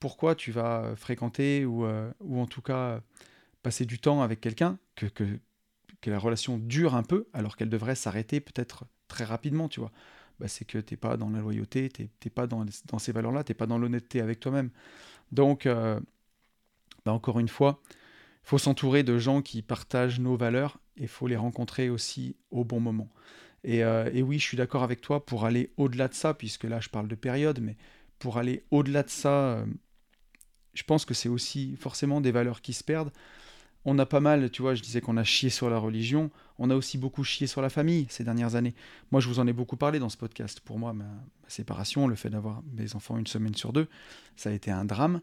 Pourquoi tu vas fréquenter ou, euh, ou en tout cas passer du temps avec quelqu'un que, que, que, la relation dure un peu alors qu'elle devrait s'arrêter peut-être très rapidement, tu vois? Bah, C'est que tu n'es pas dans la loyauté, tu n'es pas dans, dans ces valeurs-là, tu n'es pas dans l'honnêteté avec toi-même. Donc, euh, bah, encore une fois, il faut s'entourer de gens qui partagent nos valeurs et il faut les rencontrer aussi au bon moment. Et, euh, et oui, je suis d'accord avec toi pour aller au-delà de ça, puisque là je parle de période, mais pour aller au-delà de ça, euh, je pense que c'est aussi forcément des valeurs qui se perdent. On a pas mal, tu vois, je disais qu'on a chié sur la religion, on a aussi beaucoup chié sur la famille ces dernières années. Moi, je vous en ai beaucoup parlé dans ce podcast. Pour moi, ma séparation, le fait d'avoir mes enfants une semaine sur deux, ça a été un drame.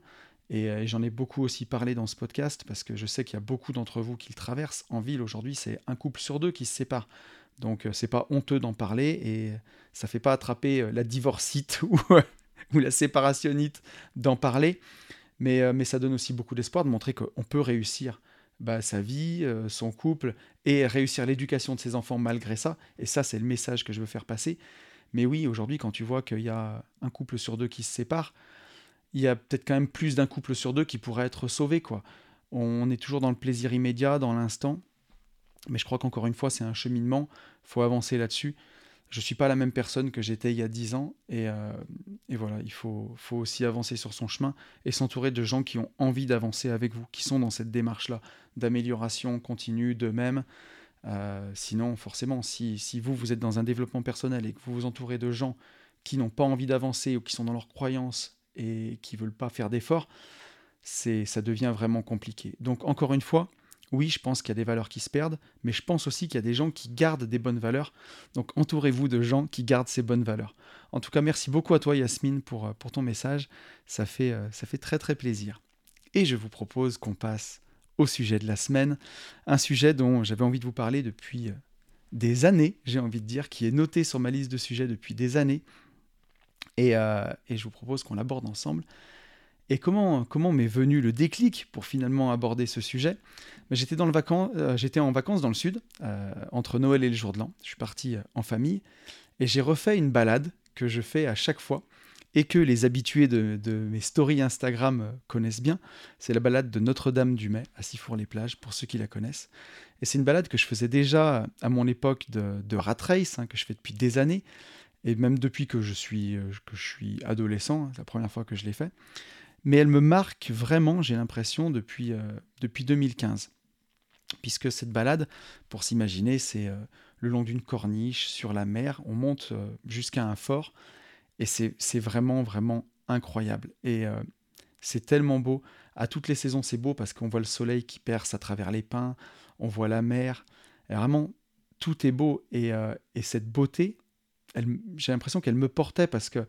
Euh, et, j'en ai beaucoup aussi parlé dans ce podcast parce que je sais qu'il y a beaucoup d'entre vous qui le traversent. En ville aujourd'hui, c'est un couple sur deux qui se sépare. Donc euh, c'est pas honteux d'en parler et ça fait pas attraper euh, la divorcite ou, la séparationnite d'en parler. Mais, mais ça donne aussi beaucoup d'espoir de montrer qu'on peut réussir bah, sa vie, son couple et réussir l'éducation de ses enfants malgré ça. Et ça, c'est le message que je veux faire passer. Mais oui, aujourd'hui, quand tu vois qu'il y a un couple sur deux qui se sépare, il y a peut-être quand même plus d'un couple sur deux qui pourrait être sauvé. quoi. On est toujours dans le plaisir immédiat, dans l'instant. Mais je crois qu'encore une fois, c'est un cheminement. Faut avancer là-dessus. Je ne suis pas la même personne que j'étais il y a dix ans. Et, euh, voilà, il faut, faut, aussi avancer sur son chemin et s'entourer de gens qui ont envie d'avancer avec vous, qui sont dans cette démarche-là d'amélioration continue d'eux-mêmes. Euh, sinon, forcément, si, si, vous, vous êtes dans un développement personnel et que vous vous entourez de gens qui n'ont pas envie d'avancer ou qui sont dans leurs croyances et qui veulent pas faire d'efforts, c'est ça devient vraiment compliqué. Donc encore une fois, oui, je pense qu'il y a des valeurs qui se perdent, mais je pense aussi qu'il y a des gens qui gardent des bonnes valeurs. Donc entourez-vous de gens qui gardent ces bonnes valeurs. En tout cas, merci beaucoup à toi Yasmine pour, euh, ton message. Ça fait, euh, ça fait très très plaisir. Et je vous propose qu'on passe au sujet de la semaine. Un sujet dont j'avais envie de vous parler depuis euh, des années, j'ai envie de dire, qui est noté sur ma liste de sujets depuis des années. Euh, et, je vous propose qu'on l'aborde ensemble. Et comment, comment m'est venu le déclic pour finalement aborder ce sujet? Ben, J'étais euh, j'étais en vacances dans le sud, euh, entre Noël et le jour de l'an. Je suis parti en famille et j'ai refait une balade que je fais à chaque fois et que les habitués de, mes stories Instagram connaissent bien. C'est la balade de Notre-Dame-du-Mai à Sifour-les-Plages, pour ceux qui la connaissent. Et c'est une balade que je faisais déjà à mon époque de, de rat race, hein, que je fais depuis des années, et même depuis que je suis, euh, que je suis adolescent, c'est la première fois que je l'ai fait. Mais elle me marque vraiment, j'ai l'impression, depuis, euh, depuis 2015. Puisque cette balade, pour s'imaginer, c'est euh, le long d'une corniche, sur la mer, on monte jusqu'à un fort, et c'est vraiment, vraiment incroyable. Et c'est tellement beau. À toutes les saisons, c'est beau parce qu'on voit le soleil qui perce à travers les pins, on voit la mer. Et vraiment, tout est beau. Et, et cette beauté, j'ai l'impression qu'elle me portait parce que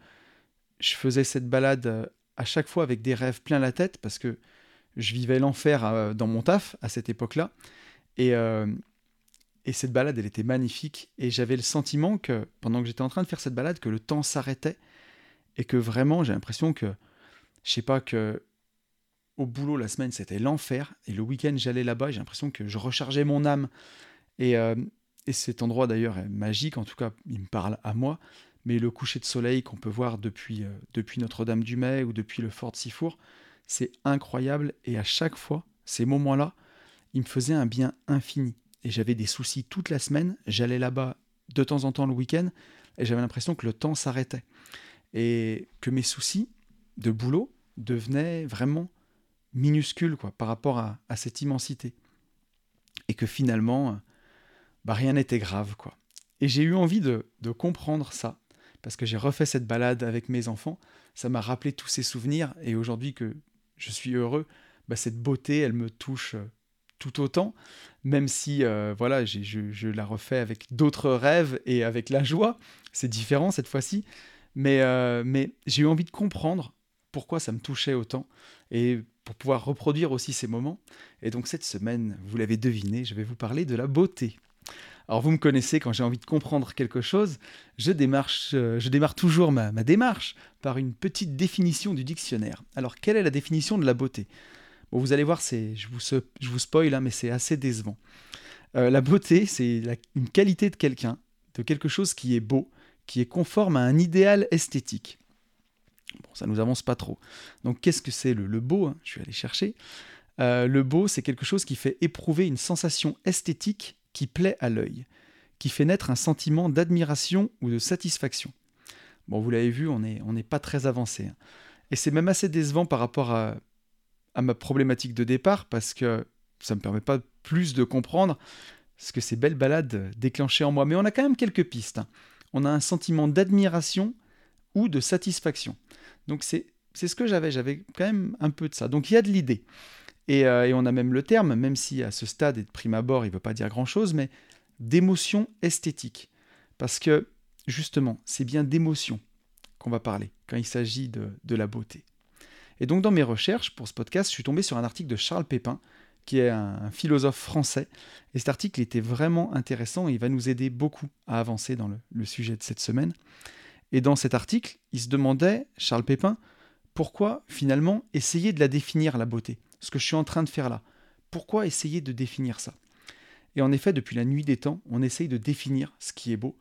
je faisais cette balade euh, à chaque fois avec des rêves plein la tête parce que je vivais l'enfer euh, dans mon taf à cette époque-là. Et, euh, et cette balade, elle était magnifique. Et j'avais le sentiment que pendant que j'étais en train de faire cette balade, que le temps s'arrêtait et que vraiment, j'ai l'impression que, je sais pas, que au boulot la semaine c'était l'enfer et le week-end j'allais là-bas. J'ai l'impression que je rechargeais mon âme. Et, et cet endroit d'ailleurs est magique, en tout cas il me parle à moi, mais le coucher de soleil qu'on peut voir depuis, euh, Notre-Dame-du-Mai ou depuis le fort de Sifour, c'est incroyable et à chaque fois, ces moments-là, il me faisaient un bien infini. Et j'avais des soucis toute la semaine, j'allais là-bas de temps en temps le week-end et j'avais l'impression que le temps s'arrêtait. Et que mes soucis de boulot devenaient vraiment minuscules par rapport à, à cette immensité. Et que finalement, bah, rien n'était grave, quoi. Et j'ai eu envie de, comprendre ça, parce que j'ai refait cette balade avec mes enfants, ça m'a rappelé tous ces souvenirs, et aujourd'hui que je suis heureux, bah, cette beauté, elle me touche euh, tout autant, même si euh, voilà, je, je, la refais avec d'autres rêves et avec la joie, c'est différent cette fois-ci, mais, euh, mais j'ai eu envie de comprendre pourquoi ça me touchait autant et pour pouvoir reproduire aussi ces moments. Et donc cette semaine, vous l'avez deviné, je vais vous parler de la beauté. Alors vous me connaissez, quand j'ai envie de comprendre quelque chose, je, euh, je démarre toujours ma, démarche par une petite définition du dictionnaire. Alors quelle est la définition de la beauté? Bon, vous allez voir, je vous, je vous spoil, hein, mais c'est assez décevant. Euh, la beauté, c'est une qualité de quelqu'un, de quelque chose qui est beau, qui est conforme à un idéal esthétique. Bon, ça nous avance pas trop. Donc qu'est-ce que c'est le, beau hein? Je vais aller chercher. Euh, le beau, c'est quelque chose qui fait éprouver une sensation esthétique qui plaît à l'œil, qui fait naître un sentiment d'admiration ou de satisfaction. Bon, vous l'avez vu, on n'est pas très avancé. Hein. Et c'est même assez décevant par rapport à, à ma problématique de départ, parce que ça ne me permet pas plus de comprendre ce que ces belles balades déclenchaient en moi. Mais on a quand même quelques pistes. Hein. On a un sentiment d'admiration ou de satisfaction. Donc c'est ce que j'avais, j'avais quand même un peu de ça. Donc il y a de l'idée. Euh, et, on a même le terme, même si à ce stade et de prime abord, il ne veut pas dire grand-chose, mais d'émotion esthétique. Parce que, justement, c'est bien d'émotion qu'on va parler quand il s'agit de, la beauté. Et donc, dans mes recherches pour ce podcast, je suis tombé sur un article de Charles Pépin, qui est un, philosophe français. Et cet article était vraiment intéressant et il va nous aider beaucoup à avancer dans le sujet de cette semaine. Et dans cet article, il se demandait, Charles Pépin, pourquoi finalement essayer de la définir, la beauté? Ce que je suis en train de faire là. Pourquoi essayer de définir ça? Et en effet, depuis la nuit des temps, on essaye de définir ce qui est beau.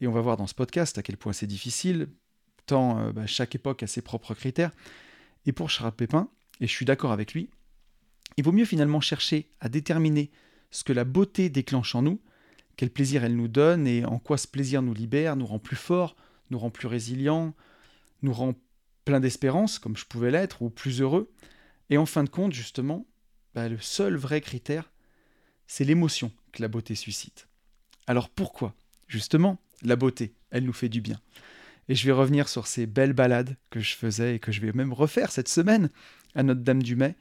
Et on va voir dans ce podcast à quel point c'est difficile, tant euh, bah, chaque époque a ses propres critères. Et pour Charles Pépin, et je suis d'accord avec lui, il vaut mieux finalement chercher à déterminer ce que la beauté déclenche en nous, quel plaisir elle nous donne et en quoi ce plaisir nous libère, nous rend plus forts, nous rend plus résilients, nous rend plein d'espérance, comme je pouvais l'être, ou plus heureux, et en fin de compte, justement, bah, le seul vrai critère, c'est l'émotion que la beauté suscite. Alors pourquoi? Justement, la beauté, elle nous fait du bien. Et je vais revenir sur ces belles balades que je faisais et que je vais même refaire cette semaine à Notre-Dame du Mai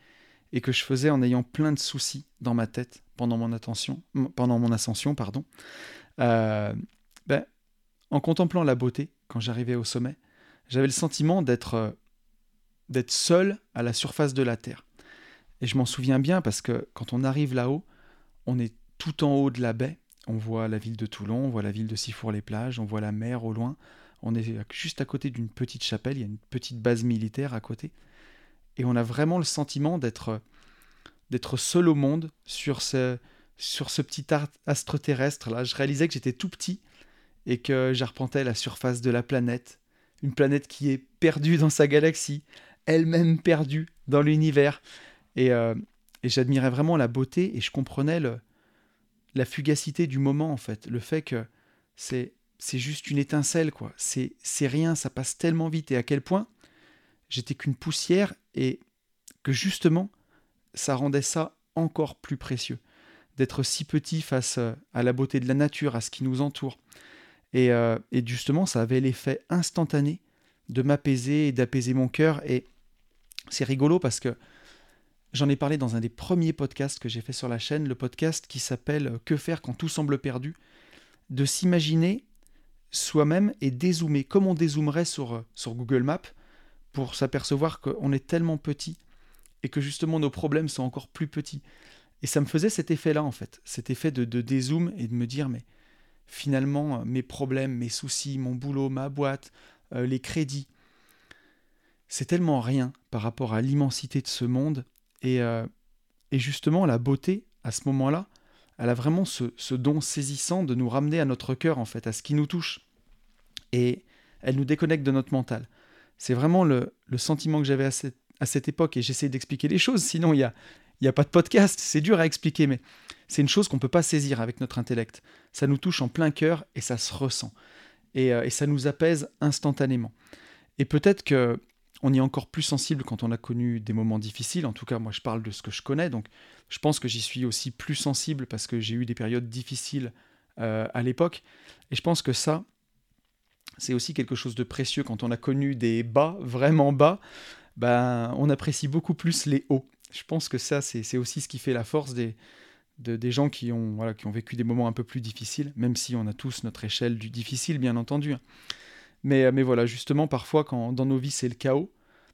et que je faisais en ayant plein de soucis dans ma tête pendant mon, ascension. Pardon. Euh, ben, en contemplant la beauté, quand j'arrivais au sommet, j'avais le sentiment d'être euh, d'être seul à la surface de la Terre. Et je m'en souviens bien parce que quand on arrive là-haut, on est tout en haut de la baie. On voit la ville de Toulon, on voit la ville de Sifour-les-Plages, on voit la mer au loin. On est juste à côté d'une petite chapelle, il y a une petite base militaire à côté. Et on a vraiment le sentiment d'être d'être seul au monde sur ce, sur ce petit astre terrestre là. Je réalisais que j'étais tout petit et que j'arpentais la surface de la planète, une planète qui est perdue dans sa galaxie, elle-même perdue dans l'univers. Euh, et, j'admirais vraiment la beauté et je comprenais le, la fugacité du moment, en fait. Le fait que c'est, c'est juste une étincelle, quoi. C'est, c'est rien, ça passe tellement vite. Et à quel point j'étais qu'une poussière et que justement, ça rendait ça encore plus précieux. D'être si petit face à la beauté de la nature, à ce qui nous entoure. Et, euh, et justement, ça avait l'effet instantané de m'apaiser et d'apaiser mon cœur. Et c'est rigolo parce que j'en ai parlé dans un des premiers podcasts que j'ai fait sur la chaîne, le podcast qui s'appelle Que faire quand tout semble perdu, de s'imaginer soi-même et dézoomer, comme on dézoomerait sur, sur Google Maps, pour s'apercevoir qu'on est tellement petit et que justement nos problèmes sont encore plus petits. Et ça me faisait cet effet-là, en fait, cet effet de, dézoom et de me dire, mais finalement, mes problèmes, mes soucis, mon boulot, ma boîte, euh, les crédits, c'est tellement rien par rapport à l'immensité de ce monde. Et, euh, et, justement, la beauté, à ce moment-là, elle a vraiment ce, don saisissant de nous ramener à notre cœur, en fait, à ce qui nous touche. Et elle nous déconnecte de notre mental. C'est vraiment le, sentiment que j'avais à cette, à cette époque, et j'essaie d'expliquer les choses, sinon il n'y a, y a pas de podcast, c'est dur à expliquer, mais c'est une chose qu'on ne peut pas saisir avec notre intellect. Ça nous touche en plein cœur et ça se ressent. Et, euh, et ça nous apaise instantanément. Et peut-être que on est encore plus sensible quand on a connu des moments difficiles. En tout cas, moi, je parle de ce que je connais. Donc, je pense que j'y suis aussi plus sensible parce que j'ai eu des périodes difficiles euh, à l'époque. Et je pense que ça, c'est aussi quelque chose de précieux quand on a connu des bas, vraiment bas. Ben, on apprécie beaucoup plus les hauts. Je pense que ça, c'est aussi ce qui fait la force des, des gens qui ont, voilà, qui ont vécu des moments un peu plus difficiles, même si on a tous notre échelle du difficile, bien entendu. Mais, euh, mais voilà, justement, parfois, quand dans nos vies c'est le chaos,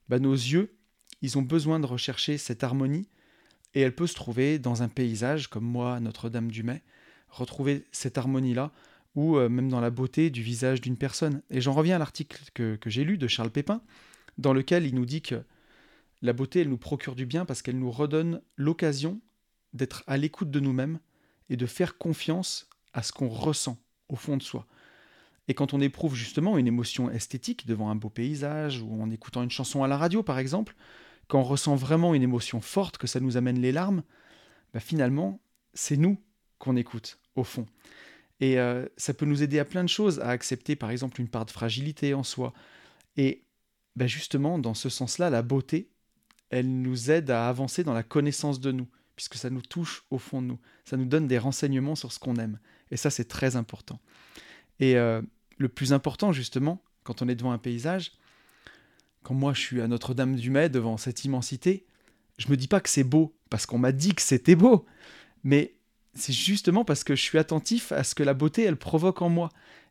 bah, nos yeux, ils ont besoin de rechercher cette harmonie et elle peut se trouver dans un paysage comme moi, Notre-Dame-du-Mai, retrouver cette harmonie-là ou euh, même dans la beauté du visage d'une personne. Et j'en reviens à l'article que j'ai lu de Charles Pépin, dans lequel il nous dit que la beauté, elle nous procure du bien parce qu'elle nous redonne l'occasion d'être à l'écoute de nous-mêmes et de faire confiance à ce qu'on ressent au fond de soi. Et quand on éprouve justement une émotion esthétique devant un beau paysage ou en écoutant une chanson à la radio par exemple, quand on ressent vraiment une émotion forte, que ça nous amène les larmes, bah finalement, c'est nous qu'on écoute au fond. Et euh, ça peut nous aider à plein de choses, à accepter par exemple une part de fragilité en soi. Et bah justement, dans ce sens-là, la beauté, elle nous aide à avancer dans la connaissance de nous, puisque ça nous touche au fond de nous. Ça nous donne des renseignements sur ce qu'on aime. Et ça, c'est très important. Et euh, le plus important, justement, quand on est devant un paysage, quand moi je suis à Notre-Dame-du-Mai devant cette immensité, je me dis pas que c'est beau parce qu'on m'a dit que c'était beau, mais c'est justement parce que je suis attentif à ce que la beauté elle provoque en moi.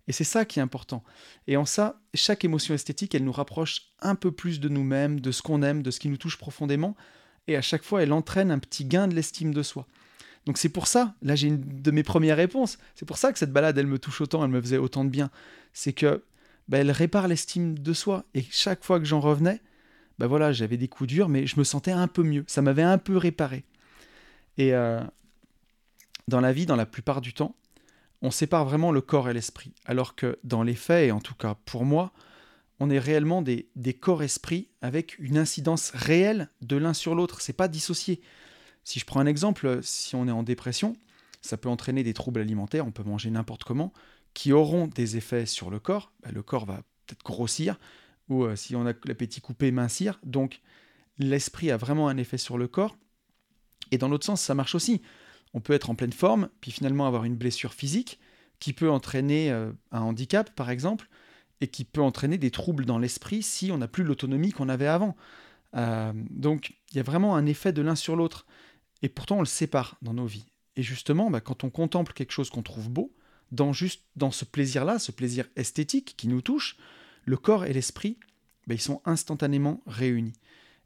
Et c'est ça qui est important. Et en ça, chaque émotion esthétique, elle nous rapproche un peu plus de nous-mêmes, de ce qu'on aime, de ce qui nous touche profondément. Et à chaque fois, elle entraîne un petit gain de l'estime de soi. Donc c'est pour ça, là j'ai une de mes premières réponses, c'est pour ça que cette balade, elle me touche autant, elle me faisait autant de bien. C'est que bah, elle répare l'estime de soi. Et chaque fois que j'en revenais, bah voilà, j'avais des coups durs, mais je me sentais un peu mieux. Ça m'avait un peu réparé. Et euh, dans la vie, dans la plupart du temps, on sépare vraiment le corps et l'esprit. Alors que dans les faits, et en tout cas pour moi, on est réellement des, des corps-esprits avec une incidence réelle de l'un sur l'autre. C'est pas dissocié. Si je prends un exemple, si on est en dépression, ça peut entraîner des troubles alimentaires, on peut manger n'importe comment, qui auront des effets sur le corps. Bah, le corps va peut-être grossir, ou euh, si on a l'appétit coupé, mincir. Donc l'esprit a vraiment un effet sur le corps. Et dans l'autre sens, ça marche aussi on peut être en pleine forme, puis finalement avoir une blessure physique qui peut entraîner euh, un handicap, par exemple, et qui peut entraîner des troubles dans l'esprit si on n'a plus l'autonomie qu'on avait avant. Euh, donc il y a vraiment un effet de l'un sur l'autre, et pourtant on le sépare dans nos vies. Et justement, bah, quand on contemple quelque chose qu'on trouve beau, dans, ce plaisir-là, ce plaisir esthétique qui nous touche, le corps et l'esprit, bah, ils sont instantanément réunis.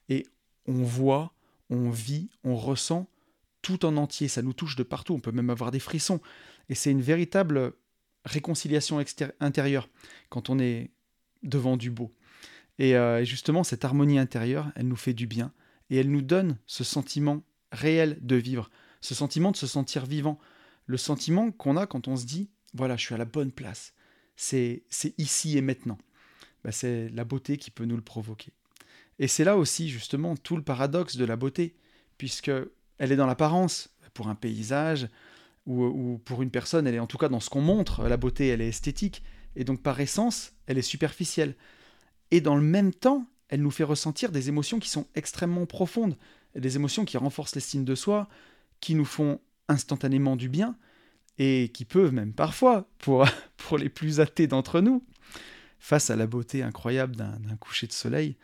Et on voit, on vit, on ressent tout en entier, ça nous touche de partout, on peut même avoir des frissons. Et c'est une véritable réconciliation intérieure quand on est devant du beau. Euh, et justement, cette harmonie intérieure, elle nous fait du bien et elle nous donne ce sentiment réel de vivre, ce sentiment de se sentir vivant, le sentiment qu'on a quand on se dit, voilà, je suis à la bonne place, c'est ici et maintenant. Bah, c'est la beauté qui peut nous le provoquer. Et c'est là aussi justement tout le paradoxe de la beauté, puisque elle est dans l'apparence, pour un paysage ou, pour une personne, elle est en tout cas dans ce qu'on montre, la beauté, elle est esthétique, et donc par essence, elle est superficielle. Et dans le même temps, elle nous fait ressentir des émotions qui sont extrêmement profondes, des émotions qui renforcent l'estime de soi, qui nous font instantanément du bien, et qui peuvent même parfois, pour, pour les plus athées d'entre nous, face à la beauté incroyable d'un coucher de soleil,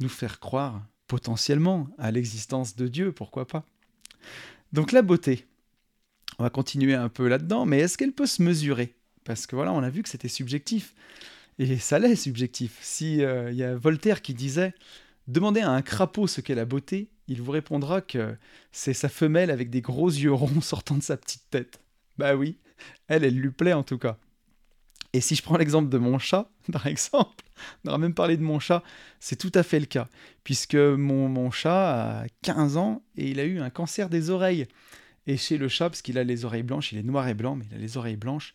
nous faire croire potentiellement à l'existence de Dieu, pourquoi pas. Donc la beauté, on va continuer un peu là-dedans, mais est-ce qu'elle peut se mesurer? Parce que voilà, on a vu que c'était subjectif. Et ça l'est subjectif. Si euh, il y a Voltaire qui disait Demandez à un crapaud ce qu'est la beauté, il vous répondra que c'est sa femelle avec des gros yeux ronds sortant de sa petite tête. Bah oui, elle, elle lui plaît en tout cas. Et si je prends l'exemple de mon chat, par exemple, on aura même parlé de mon chat, c'est tout à fait le cas, puisque mon, mon, chat a 15 ans et il a eu un cancer des oreilles. Et chez le chat, parce qu'il a les oreilles blanches, il est noir et blanc, mais il a les oreilles blanches,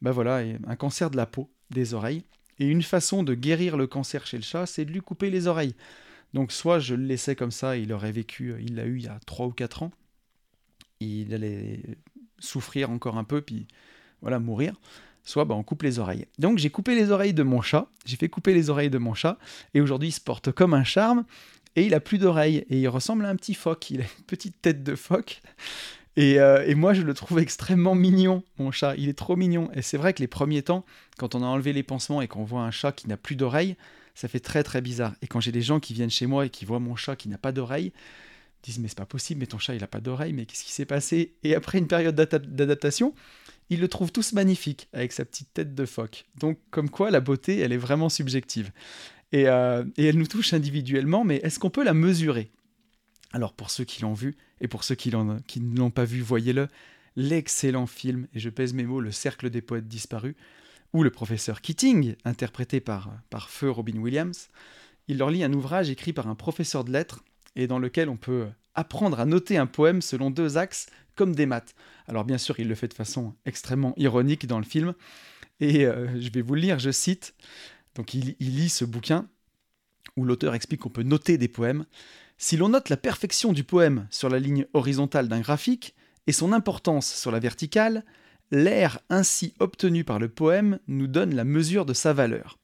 ben voilà, un cancer de la peau, des oreilles. Et une façon de guérir le cancer chez le chat, c'est de lui couper les oreilles. Donc soit je le laissais comme ça, il aurait vécu, il l'a eu il y a 3 ou 4 ans, il allait souffrir encore un peu, puis voilà, mourir soit bah, on coupe les oreilles. Donc j'ai coupé les oreilles de mon chat, j'ai fait couper les oreilles de mon chat, et aujourd'hui il se porte comme un charme, et il a plus d'oreilles, et il ressemble à un petit phoque, il a une petite tête de phoque, et, euh, moi je le trouve extrêmement mignon, mon chat, il est trop mignon, et c'est vrai que les premiers temps, quand on a enlevé les pansements et qu'on voit un chat qui n'a plus d'oreilles, ça fait très très bizarre, et quand j'ai des gens qui viennent chez moi et qui voient mon chat qui n'a pas d'oreilles, disent mais c'est pas possible, mais ton chat il a pas d'oreilles, mais qu'est-ce qui s'est passé? Et après une période d'adaptation, ils le trouvent tous magnifiques avec sa petite tête de phoque. Donc comme quoi la beauté, elle est vraiment subjective. Et, euh, elle nous touche individuellement, mais est-ce qu'on peut la mesurer? Alors pour ceux qui l'ont vu, et pour ceux qui, qui ne l'ont pas vu, voyez-le, l'excellent film, et je pèse mes mots, Le Cercle des Poètes Disparus, où le professeur Keating, interprété par, feu Robin Williams, il leur lit un ouvrage écrit par un professeur de lettres et dans lequel on peut apprendre à noter un poème selon deux axes comme des maths. Alors bien sûr, il le fait de façon extrêmement ironique dans le film, et euh, je vais vous le lire, je cite. Donc il lit ce bouquin où l'auteur explique qu'on peut noter des poèmes. Si l'on note la perfection du poème sur la ligne horizontale d'un graphique et son importance sur la verticale, l'air ainsi obtenu par le poème nous donne la mesure de sa valeur.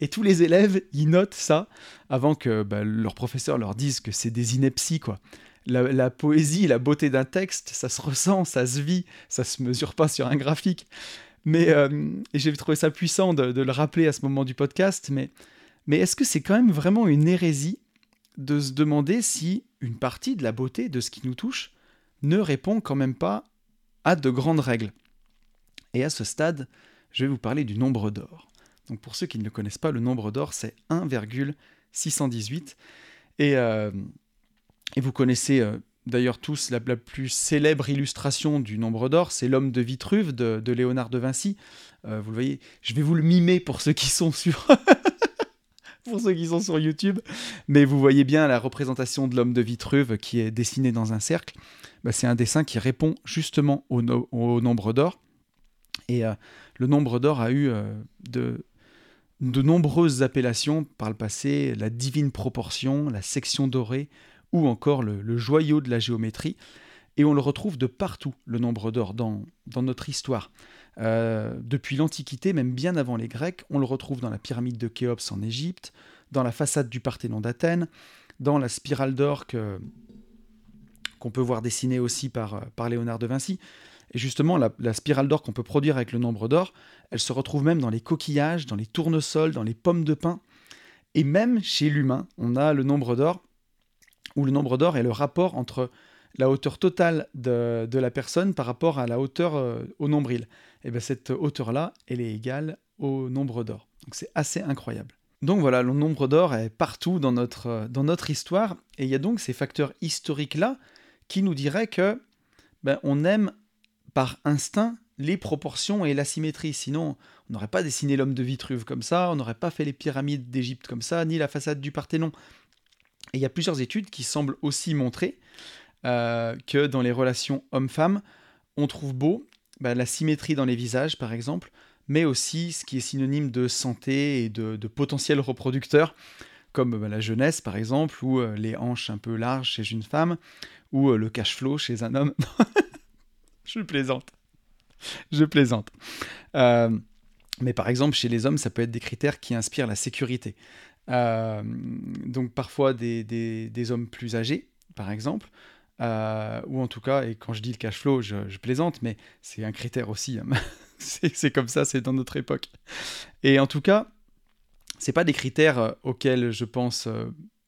Et tous les élèves, ils notent ça avant que bah, leur professeur leur dise que c'est des inepties, quoi. La, poésie, la beauté d'un texte, ça se ressent, ça se vit, ça se mesure pas sur un graphique. Mais euh, j'ai trouvé ça puissant de, le rappeler à ce moment du podcast. Mais est-ce que c'est quand même vraiment une hérésie de se demander si une partie de la beauté de ce qui nous touche ne répond quand même pas à de grandes règles? Et à ce stade, je vais vous parler du nombre d'or. Donc pour ceux qui ne le connaissent pas, le nombre d'or, c'est 1,618. Et, euh, et, vous connaissez euh, d'ailleurs tous la, plus célèbre illustration du nombre d'or, c'est l'homme de Vitruve de, Léonard de Vinci. Euh, vous le voyez, je vais vous le mimer pour ceux qui sont sur... pour ceux sur YouTube, mais vous voyez bien la représentation de l'homme de Vitruve qui est dessiné dans un cercle. Bah, c'est un dessin qui répond justement au nombre d'or. Et le nombre d'or a eu de, de nombreuses appellations par le passé, la divine proportion, la section dorée ou encore le, joyau de la géométrie. Et on le retrouve de partout, le nombre d'or, dans, notre histoire. Euh, depuis l'Antiquité, même bien avant les Grecs, on le retrouve dans la pyramide de Khéops en Égypte, dans la façade du Parthénon d'Athènes, dans la spirale d'or qu'on peut voir dessinée aussi par Léonard de Vinci. Et justement, la, spirale d'or qu'on peut produire avec le nombre d'or, elle se retrouve même dans les coquillages, dans les tournesols, dans les pommes de pin. Et même chez l'humain, on a le nombre d'or, où le nombre d'or est le rapport entre la hauteur totale de, la personne par rapport à la hauteur euh, au nombril. Et bien cette hauteur-là, elle est égale au nombre d'or. Donc c'est assez incroyable. Donc voilà, le nombre d'or est partout dans notre, dans notre histoire, et il y a donc ces facteurs historiques-là qui nous diraient que ben, on aime par instinct les proportions et la symétrie. Sinon, on n'aurait pas dessiné l'homme de Vitruve comme ça, on n'aurait pas fait les pyramides d'Égypte comme ça, ni la façade du Parthénon. Et il y a plusieurs études qui semblent aussi montrer euh, que dans les relations hommes-femmes, on trouve beau bah, la symétrie dans les visages, par exemple, mais aussi ce qui est synonyme de santé et de, potentiel reproducteur, comme bah, la jeunesse, par exemple, ou euh, les hanches un peu larges chez une femme, ou euh, le cash flow chez un homme. Je plaisante. Je plaisante. Euh, mais par exemple, chez les hommes, ça peut être des critères qui inspirent la sécurité. Euh, donc parfois des, des, hommes plus âgés, par exemple, euh, ou en tout cas, et quand je dis le cash flow, je, plaisante, mais c'est un critère aussi. Hein. c'est comme ça, c'est dans notre époque. Et en tout cas, c'est pas des critères auxquels je pense,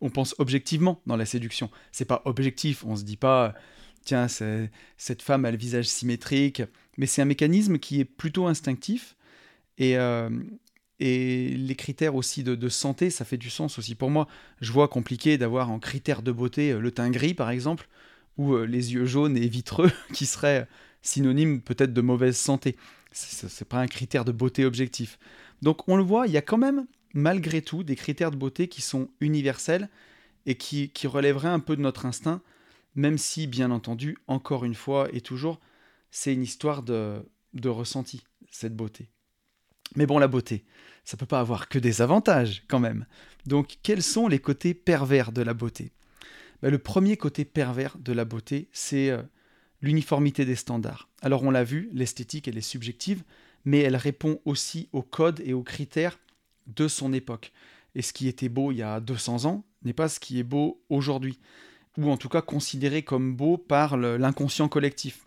on pense objectivement dans la séduction. C'est pas objectif. On se dit pas tiens, cette femme a le visage symétrique, mais c'est un mécanisme qui est plutôt instinctif. Et, euh, les critères aussi de, santé, ça fait du sens aussi pour moi. Je vois compliqué d'avoir en critère de beauté euh, le teint gris, par exemple, ou euh, les yeux jaunes et vitreux, qui seraient synonymes peut-être de mauvaise santé. C'est pas un critère de beauté objectif. Donc on le voit, il y a quand même, malgré tout, des critères de beauté qui sont universels et qui relèveraient un peu de notre instinct même si, bien entendu, encore une fois et toujours, c'est une histoire de, ressenti, cette beauté. Mais bon, la beauté, ça peut pas avoir que des avantages quand même. Donc, quels sont les côtés pervers de la beauté? Ben, Le premier côté pervers de la beauté, c'est euh, l'uniformité des standards. Alors, on l'a vu, l'esthétique, elle est subjective, mais elle répond aussi aux codes et aux critères de son époque. Et ce qui était beau il y a 200 ans n'est pas ce qui est beau aujourd'hui ou en tout cas considéré comme beau par l'inconscient collectif.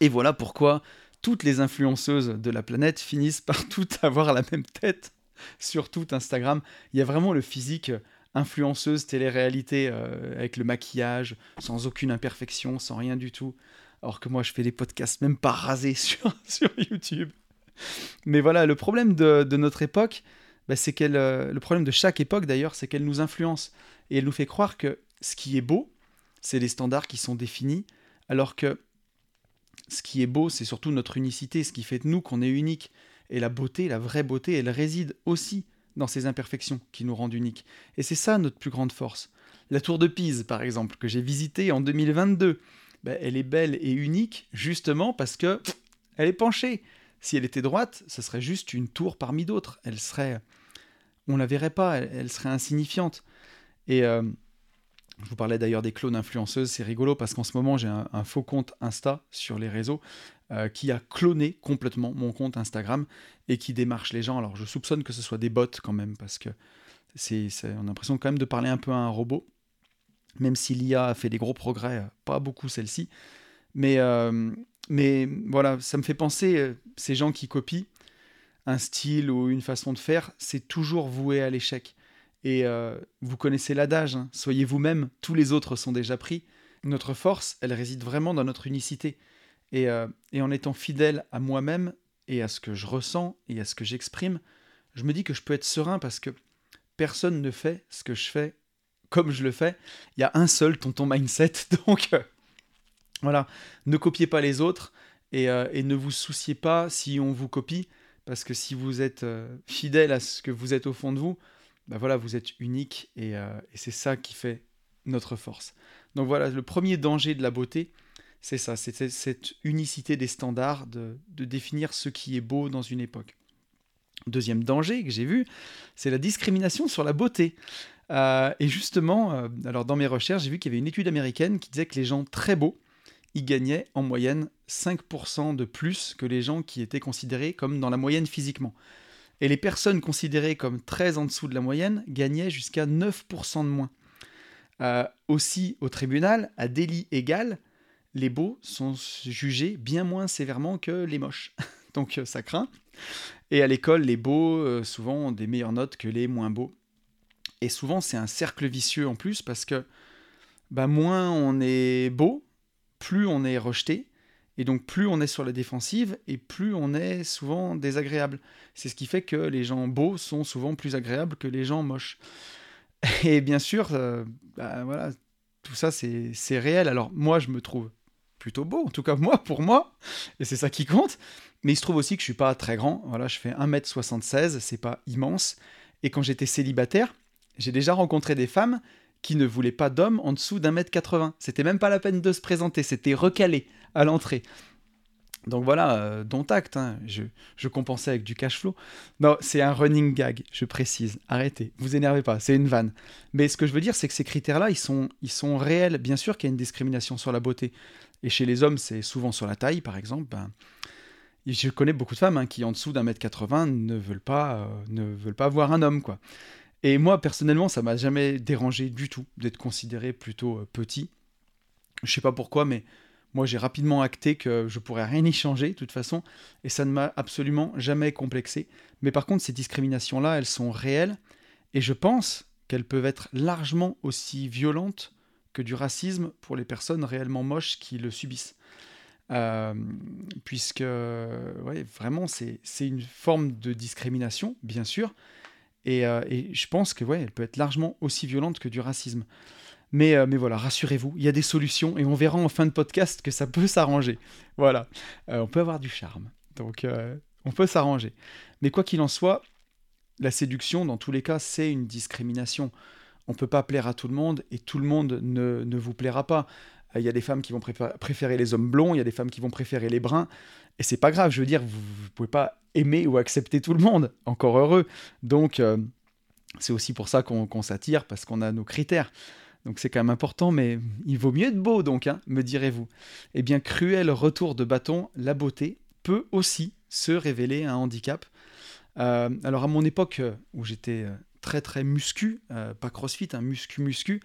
Et voilà pourquoi toutes les influenceuses de la planète finissent par toutes avoir la même tête sur tout Instagram. Il y a vraiment le physique influenceuse télé-réalité euh, avec le maquillage, sans aucune imperfection, sans rien du tout. Alors que moi, je fais des podcasts même pas rasés sur, sur YouTube. Mais voilà, le problème de, notre époque, bah, c'est qu'elle, le problème de chaque époque d'ailleurs, c'est qu'elle nous influence et elle nous fait croire que ce qui est beau, c'est les standards qui sont définis, alors que ce qui est beau, c'est surtout notre unicité, ce qui fait de nous qu'on est unique. Et la beauté, la vraie beauté, elle réside aussi dans ces imperfections qui nous rendent uniques. Et c'est ça notre plus grande force. La tour de Pise, par exemple, que j'ai visitée en 2022, ben, elle est belle et unique justement parce que elle est penchée. Si elle était droite, ce serait juste une tour parmi d'autres. Elle serait, on la verrait pas, elle, serait insignifiante. Et euh, je vous parlais d'ailleurs des clones influenceuses, c'est rigolo parce qu'en ce moment j'ai un, faux compte Insta sur les réseaux euh, qui a cloné complètement mon compte Instagram et qui démarche les gens. Alors je soupçonne que ce soit des bots quand même parce que c'est, on a l'impression quand même de parler un peu à un robot, même si l'IA a fait des gros progrès, euh, pas beaucoup celle-ci. Euh, mais voilà, ça me fait penser, ces gens qui copient un style ou une façon de faire, c'est toujours voué à l'échec. Et euh, vous connaissez l'adage, hein, soyez vous-même, tous les autres sont déjà pris. Notre force, elle réside vraiment dans notre unicité. Et, euh, et en étant fidèle à moi-même et à ce que je ressens et à ce que j'exprime, je me dis que je peux être serein parce que personne ne fait ce que je fais comme je le fais. Il y a un seul tonton mindset, donc euh, voilà, ne copiez pas les autres et, ne vous souciez pas si on vous copie, parce que si vous êtes fidèle à ce que vous êtes au fond de vous, bah voilà, vous êtes unique euh, et, c'est ça qui fait notre force. Donc voilà, le premier danger de la beauté, c'est ça, c'est cette unicité des standards, de, définir ce qui est beau dans une époque. Deuxième danger que j'ai vu, c'est la discrimination sur la beauté. Euh, et justement, euh, alors dans mes recherches, j'ai vu qu'il y avait une étude américaine qui disait que les gens très beaux, ils gagnaient en moyenne 5% de plus que les gens qui étaient considérés comme dans la moyenne physiquement et les personnes considérées comme très en dessous de la moyenne gagnaient jusqu'à 9% de moins. Euh, aussi, au tribunal, à délit égal, les beaux sont jugés bien moins sévèrement que les moches. Donc euh, ça craint. Et à l'école, les beaux, euh, souvent, ont des meilleures notes que les moins beaux. Et souvent, c'est un cercle vicieux en plus parce que bah, moins on est beau, plus on est rejeté, et donc plus on est sur la défensive et plus on est souvent désagréable. C'est ce qui fait que les gens beaux sont souvent plus agréables que les gens moches. Et bien sûr, euh, bah, voilà, tout ça c'est réel. Alors moi je me trouve plutôt beau, en tout cas moi pour moi, et c'est ça qui compte. Mais il se trouve aussi que je suis pas très grand. Voilà, je fais 1m76, c'est pas immense. Et quand j'étais célibataire, j'ai déjà rencontré des femmes qui ne voulaient pas d'hommes en dessous d'un mètre 80. C'était même pas la peine de se présenter, c'était recalé à l'entrée. Donc voilà, euh, dont acte, hein. je, compensais avec du cash flow. Non, c'est un running gag, je précise. Arrêtez, vous énervez pas, c'est une vanne. Mais ce que je veux dire, c'est que ces critères-là, ils sont, ils sont réels. Bien sûr qu'il y a une discrimination sur la beauté. Et chez les hommes, c'est souvent sur la taille, par exemple. Ben, je connais beaucoup de femmes hein, qui, en dessous d'un mètre 80, ne veulent pas, euh, ne veulent pas voir un homme, quoi. Et moi, personnellement, ça m'a jamais dérangé du tout d'être considéré plutôt euh, petit. Je sais pas pourquoi, mais moi, j'ai rapidement acté que je pourrais rien y changer, de toute façon, et ça ne m'a absolument jamais complexé. Mais par contre, ces discriminations-là, elles sont réelles, et je pense qu'elles peuvent être largement aussi violentes que du racisme pour les personnes réellement moches qui le subissent. Euh, puisque, vraiment, c'est une forme de discrimination, bien sûr, et, euh, et, je pense que, ouais, elle peut être largement aussi violente que du racisme. Mais, euh, mais voilà, rassurez-vous, il y a des solutions et on verra en fin de podcast que ça peut s'arranger. Voilà, euh, on peut avoir du charme. Donc, euh, on peut s'arranger. Mais quoi qu'il en soit, la séduction, dans tous les cas, c'est une discrimination. On ne peut pas plaire à tout le monde et tout le monde ne, ne vous plaira pas. Il y a des femmes qui vont préférer les hommes blonds, il y a des femmes qui vont préférer les bruns. Et c'est pas grave, je veux dire, vous ne pouvez pas aimer ou accepter tout le monde. Encore heureux. Donc, c'est aussi pour ça qu'on s'attire, parce qu'on a nos critères. Donc c'est quand même important, mais il vaut mieux être beau donc, hein, me direz-vous. Eh bien, cruel retour de bâton, la beauté peut aussi se révéler un handicap. Euh, alors à mon époque euh, où j'étais euh, très très muscu, pas crossfit, un hein, muscu muscu,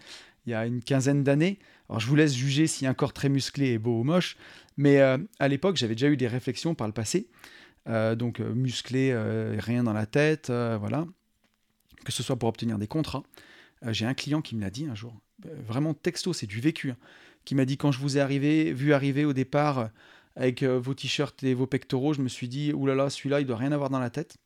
il y a une quinzaine d'années. Alors je vous laisse juger si un corps très musclé est beau ou moche, mais à l'époque j'avais déjà eu des réflexions par le passé. donc musclé, rien dans la tête, voilà. Que ce soit pour obtenir des contrats. J'ai un client qui me l'a dit un jour. Euh, vraiment texto, c'est du vécu, hein, qui m'a dit quand je vous ai vu arriver au départ euh, avec euh, vos t-shirts et vos pectoraux, je me suis dit, oulala, celui-là, il doit rien avoir dans la tête.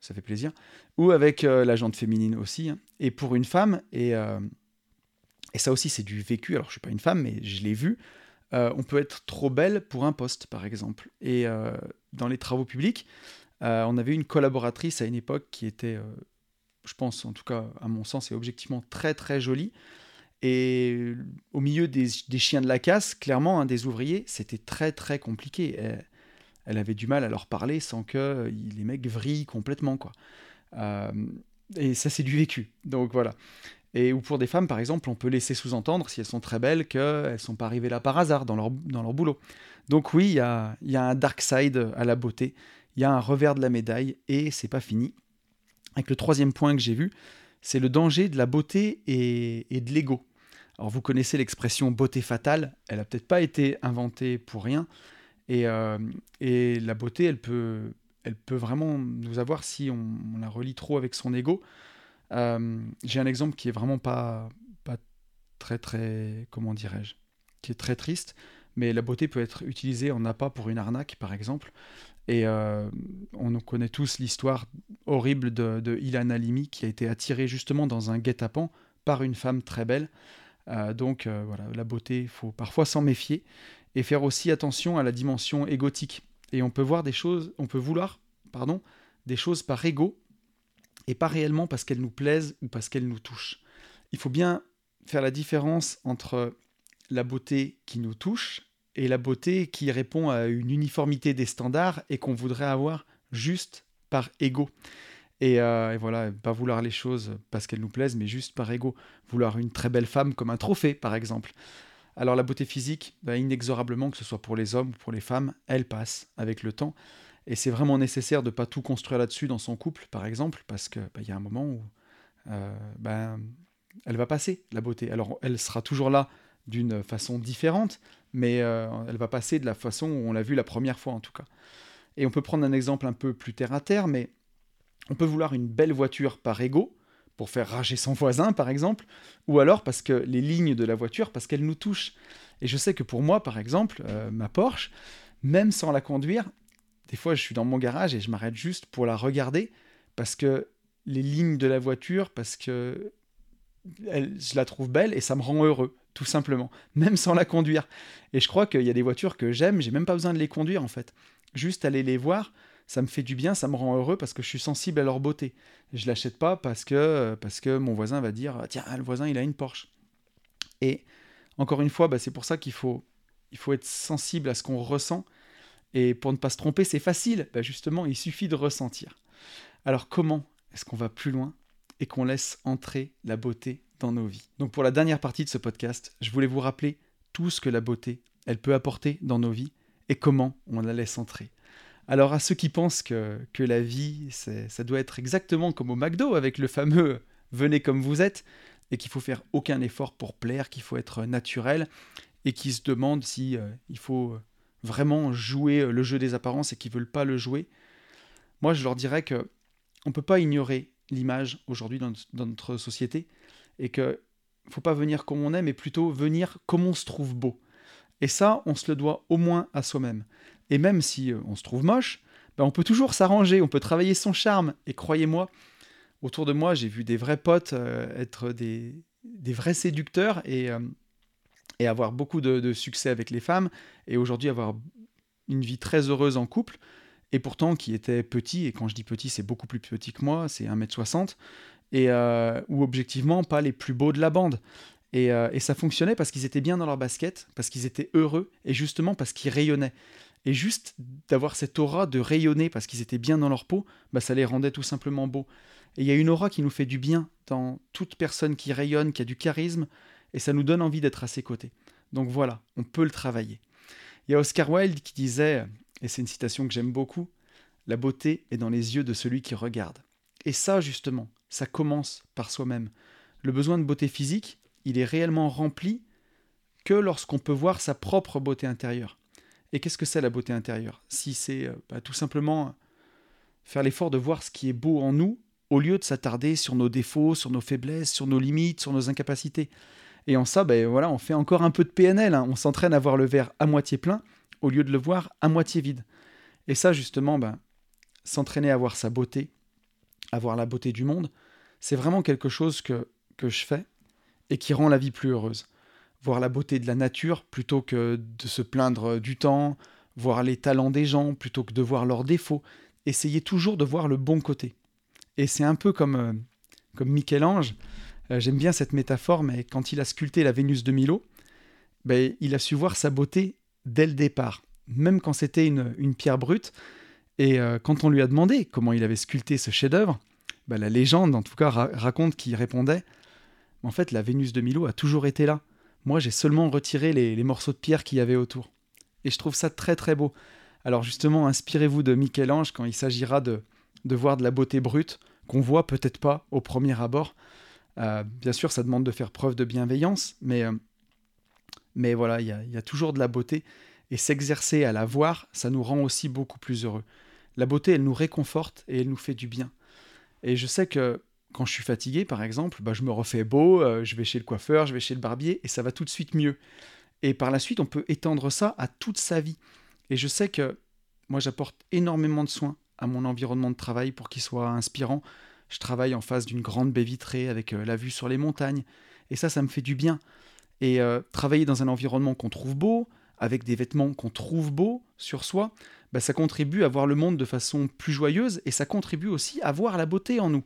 ça fait plaisir, ou avec la jante féminine aussi. Hein. Et pour une femme, et, et ça aussi c'est du vécu, alors je suis pas une femme, mais je l'ai vu, on peut être trop belle pour un poste, par exemple. Et dans les travaux publics, on avait une collaboratrice à une époque qui était, je pense en tout cas à mon sens, et objectivement très très jolie. Et au milieu des, chiens de la casse, clairement, un des ouvriers, c'était très très compliqué. Elle, avait du mal à leur parler sans que les mecs vrillent complètement. quoi. Euh, et ça, c'est du vécu. Donc voilà. Et ou pour des femmes, par exemple, on peut laisser sous-entendre, si elles sont très belles, qu'elles ne sont pas arrivées là par hasard dans leur, dans leur boulot. Donc oui, il y a, y a un dark side à la beauté, il y a un revers de la médaille, et c'est pas fini. Avec le troisième point que j'ai vu, c'est le danger de la beauté et, et de l'ego. Alors vous connaissez l'expression beauté fatale, elle n'a peut-être pas été inventée pour rien. Et, euh, la beauté, elle peut, vraiment nous avoir si on, la relie trop avec son ego. Euh, j'ai un exemple qui est vraiment pas, pas très très, comment dirais-je, qui est très triste, mais la beauté peut être utilisée en appât pour une arnaque, par exemple. Et euh, on connaît tous l'histoire horrible de, de Ilan Halimi qui a été attiré justement dans un guet-apens par une femme très belle. Euh, donc euh, voilà, la beauté, il faut parfois s'en méfier et faire aussi attention à la dimension égotique. Et on peut voir des choses, on peut vouloir, pardon, des choses par ego et pas réellement parce qu'elles nous plaisent ou parce qu'elles nous touchent. Il faut bien faire la différence entre la beauté qui nous touche et la beauté qui répond à une uniformité des standards et qu'on voudrait avoir juste par ego. Euh, et, voilà, pas vouloir les choses parce qu'elles nous plaisent, mais juste par ego. Vouloir une très belle femme comme un trophée, par exemple. Alors la beauté physique, bah, inexorablement, que ce soit pour les hommes ou pour les femmes, elle passe avec le temps. Et c'est vraiment nécessaire de pas tout construire là-dessus dans son couple, par exemple, parce qu'il bah, y a un moment où euh, ben, elle va passer, la beauté. Alors elle sera toujours là d'une façon différente, mais euh, elle va passer de la façon où on l'a vu la première fois en tout cas. Et on peut prendre un exemple un peu plus terre à terre, mais on peut vouloir une belle voiture par ego, pour faire rager son voisin par exemple, ou alors parce que les lignes de la voiture, parce qu'elles nous touchent. Et je sais que pour moi, par exemple, euh, ma Porsche, même sans la conduire, des fois je suis dans mon garage et je m'arrête juste pour la regarder, parce que les lignes de la voiture, parce que je la trouve belle et ça me rend heureux, tout simplement, même sans la conduire. Et je crois qu'il y a des voitures que j'aime, j'ai même pas besoin de les conduire en fait. Juste aller les voir, ça me fait du bien, ça me rend heureux parce que je suis sensible à leur beauté. Je l'achète pas parce que, parce que mon voisin va dire tiens, le voisin il a une Porsche. Et encore une fois, bah, c'est pour ça qu'il faut, il faut être sensible à ce qu'on ressent. Et pour ne pas se tromper, c'est facile. Bah, justement, il suffit de ressentir. Alors comment est-ce qu'on va plus loin et qu'on laisse entrer la beauté dans nos vies? Donc pour la dernière partie de ce podcast, je voulais vous rappeler tout ce que la beauté, elle peut apporter dans nos vies et comment on la laisse entrer. Alors à ceux qui pensent que, que la vie, ça doit être exactement comme au McDo avec le fameux venez comme vous êtes, et qu'il faut faire aucun effort pour plaire, qu'il faut être naturel, et qui se demandent si euh, il faut vraiment jouer le jeu des apparences et qui veulent pas le jouer, moi je leur dirais que on peut pas ignorer l'image aujourd'hui dans, notre société et que faut pas venir comme on est, mais plutôt venir comme on se trouve beau. Et ça, on se le doit au moins à soi-même. Et même si euh, on se trouve moche, ben on peut toujours s'arranger, on peut travailler son charme. Et croyez-moi, autour de moi, j'ai vu des vrais potes euh, être des, vrais séducteurs et, euh, avoir beaucoup de, succès avec les femmes, et aujourd'hui avoir une vie très heureuse en couple, et pourtant qui étaient petits, et quand je dis petit, c'est beaucoup plus petit que moi, c'est 1m60, et ou objectivement pas les plus beaux de la bande. Et ça fonctionnait parce qu'ils étaient bien dans leur basket, parce qu'ils étaient heureux, et justement parce qu'ils rayonnaient. Et juste d'avoir cette aura de rayonner parce qu'ils étaient bien dans leur peau, bah, ça les rendait tout simplement beaux. Et il y a une aura qui nous fait du bien dans toute personne qui rayonne, qui a du charisme, et ça nous donne envie d'être à ses côtés. Donc voilà, on peut le travailler. Il y a Oscar Wilde qui disait, et c'est une citation que j'aime beaucoup, La beauté est dans les yeux de celui qui regarde. Et ça, justement, ça commence par soi-même. Le besoin de beauté physique, il est réellement rempli que lorsqu'on peut voir sa propre beauté intérieure. Et qu'est-ce que c'est la beauté intérieure? Si c'est euh, bah, tout simplement faire l'effort de voir ce qui est beau en nous, au lieu de s'attarder sur nos défauts, sur nos faiblesses, sur nos limites, sur nos incapacités. Et en ça, ben voilà, on fait encore un peu de PNL. Hein. On s'entraîne à voir le verre à moitié plein au lieu de le voir à moitié vide. Et ça, justement, ben, s'entraîner à voir sa beauté, à voir la beauté du monde, c'est vraiment quelque chose que, que je fais et qui rend la vie plus heureuse. Voir la beauté de la nature plutôt que de se plaindre du temps, voir les talents des gens plutôt que de voir leurs défauts, essayer toujours de voir le bon côté. Et c'est un peu comme, euh, comme Michel-Ange, euh, j'aime bien cette métaphore, mais quand il a sculpté la Vénus de Milo, ben, il a su voir sa beauté dès le départ, même quand c'était une, pierre brute. Et euh, quand on lui a demandé comment il avait sculpté ce chef-d'œuvre, ben, la légende en tout cas raconte qu'il répondait En fait, la Vénus de Milo a toujours été là. Moi, j'ai seulement retiré les, morceaux de pierre qu'il y avait autour. Et je trouve ça très très beau. Alors justement, inspirez-vous de Michel-Ange quand il s'agira de, de voir de la beauté brute qu'on voit peut-être pas au premier abord. Euh, bien sûr, ça demande de faire preuve de bienveillance, mais, euh, mais voilà, il y, a, toujours de la beauté. Et s'exercer à la voir, ça nous rend aussi beaucoup plus heureux. La beauté, elle nous réconforte et elle nous fait du bien. Et je sais que quand je suis fatigué, par exemple, bah, je me refais beau, euh, je vais chez le coiffeur, je vais chez le barbier, et ça va tout de suite mieux. Et par la suite, on peut étendre ça à toute sa vie. Et je sais que moi, j'apporte énormément de soins à mon environnement de travail pour qu'il soit inspirant. Je travaille en face d'une grande baie vitrée avec euh, la vue sur les montagnes. Et ça, ça me fait du bien. Et euh, travailler dans un environnement qu'on trouve beau, avec des vêtements qu'on trouve beaux sur soi, bah, ça contribue à voir le monde de façon plus joyeuse et ça contribue aussi à voir la beauté en nous.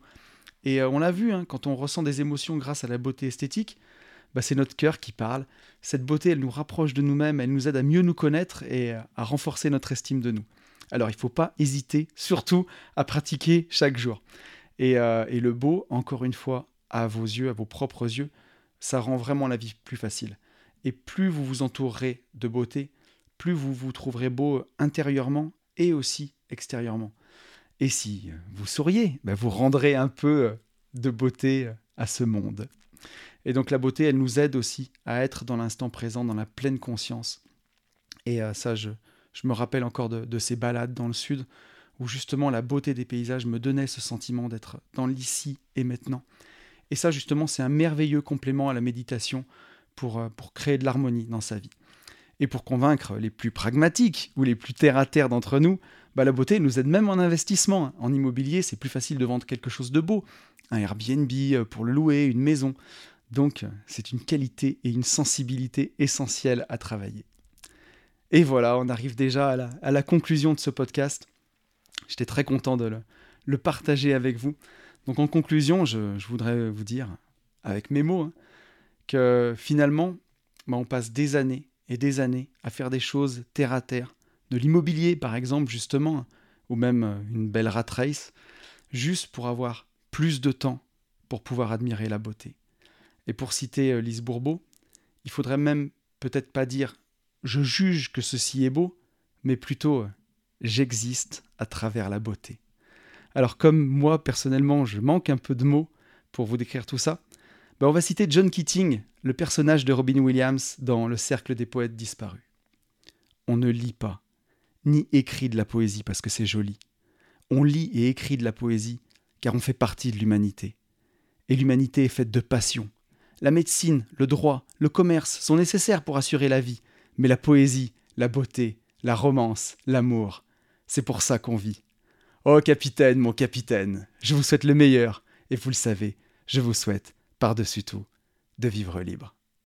Et euh, on l'a vu, hein, quand on ressent des émotions grâce à la beauté esthétique, bah, c'est notre cœur qui parle. Cette beauté, elle nous rapproche de nous-mêmes, elle nous aide à mieux nous connaître et à renforcer notre estime de nous. Alors il ne faut pas hésiter, surtout, à pratiquer chaque jour. Euh, et, le beau, encore une fois, à vos yeux, à vos propres yeux, ça rend vraiment la vie plus facile. Et plus vous vous entourerez de beauté, plus vous vous trouverez beau intérieurement et aussi extérieurement. Et si vous souriez, ben, vous rendrez un peu de beauté à ce monde. Et donc la beauté, elle nous aide aussi à être dans l'instant présent, dans la pleine conscience. Et euh, ça, je, me rappelle encore de, ces balades dans le sud, où justement la beauté des paysages me donnait ce sentiment d'être dans l'ici et maintenant. Et ça, justement, c'est un merveilleux complément à la méditation pour, euh, pour créer de l'harmonie dans sa vie. Et pour convaincre les plus pragmatiques ou les plus terre-à-terre d'entre nous, bah, la beauté nous aide même en investissement. En immobilier, c'est plus facile de vendre quelque chose de beau. Un Airbnb euh, pour le louer, une maison. Donc, c'est une qualité et une sensibilité essentielle à travailler. Et voilà, on arrive déjà à la, conclusion de ce podcast. J'étais très content de le, partager avec vous. Donc en conclusion, je, voudrais vous dire, avec mes mots, hein, que finalement, bah, on passe des années et des années à faire des choses terre à terre, de l'immobilier par exemple justement, ou même euh, une belle rat race, juste pour avoir plus de temps pour pouvoir admirer la beauté. Et pour citer euh, Lise Bourbeau, il faudrait même peut-être pas dire je juge que ceci est beau, mais plutôt euh, j'existe à travers la beauté. Alors comme moi personnellement je manque un peu de mots pour vous décrire tout ça, ben on va citer John Keating, le personnage de Robin Williams dans Le Cercle des poètes disparus. On ne lit pas, ni écrit de la poésie parce que c'est joli. On lit et écrit de la poésie car on fait partie de l'humanité. Et l'humanité est faite de passion, la médecine, le droit, le commerce sont nécessaires pour assurer la vie, mais la poésie, la beauté, la romance, l'amour, c'est pour ça qu'on vit. Oh capitaine, mon capitaine, je vous souhaite le meilleur, et vous le savez, je vous souhaite, par-dessus tout, de vivre libre.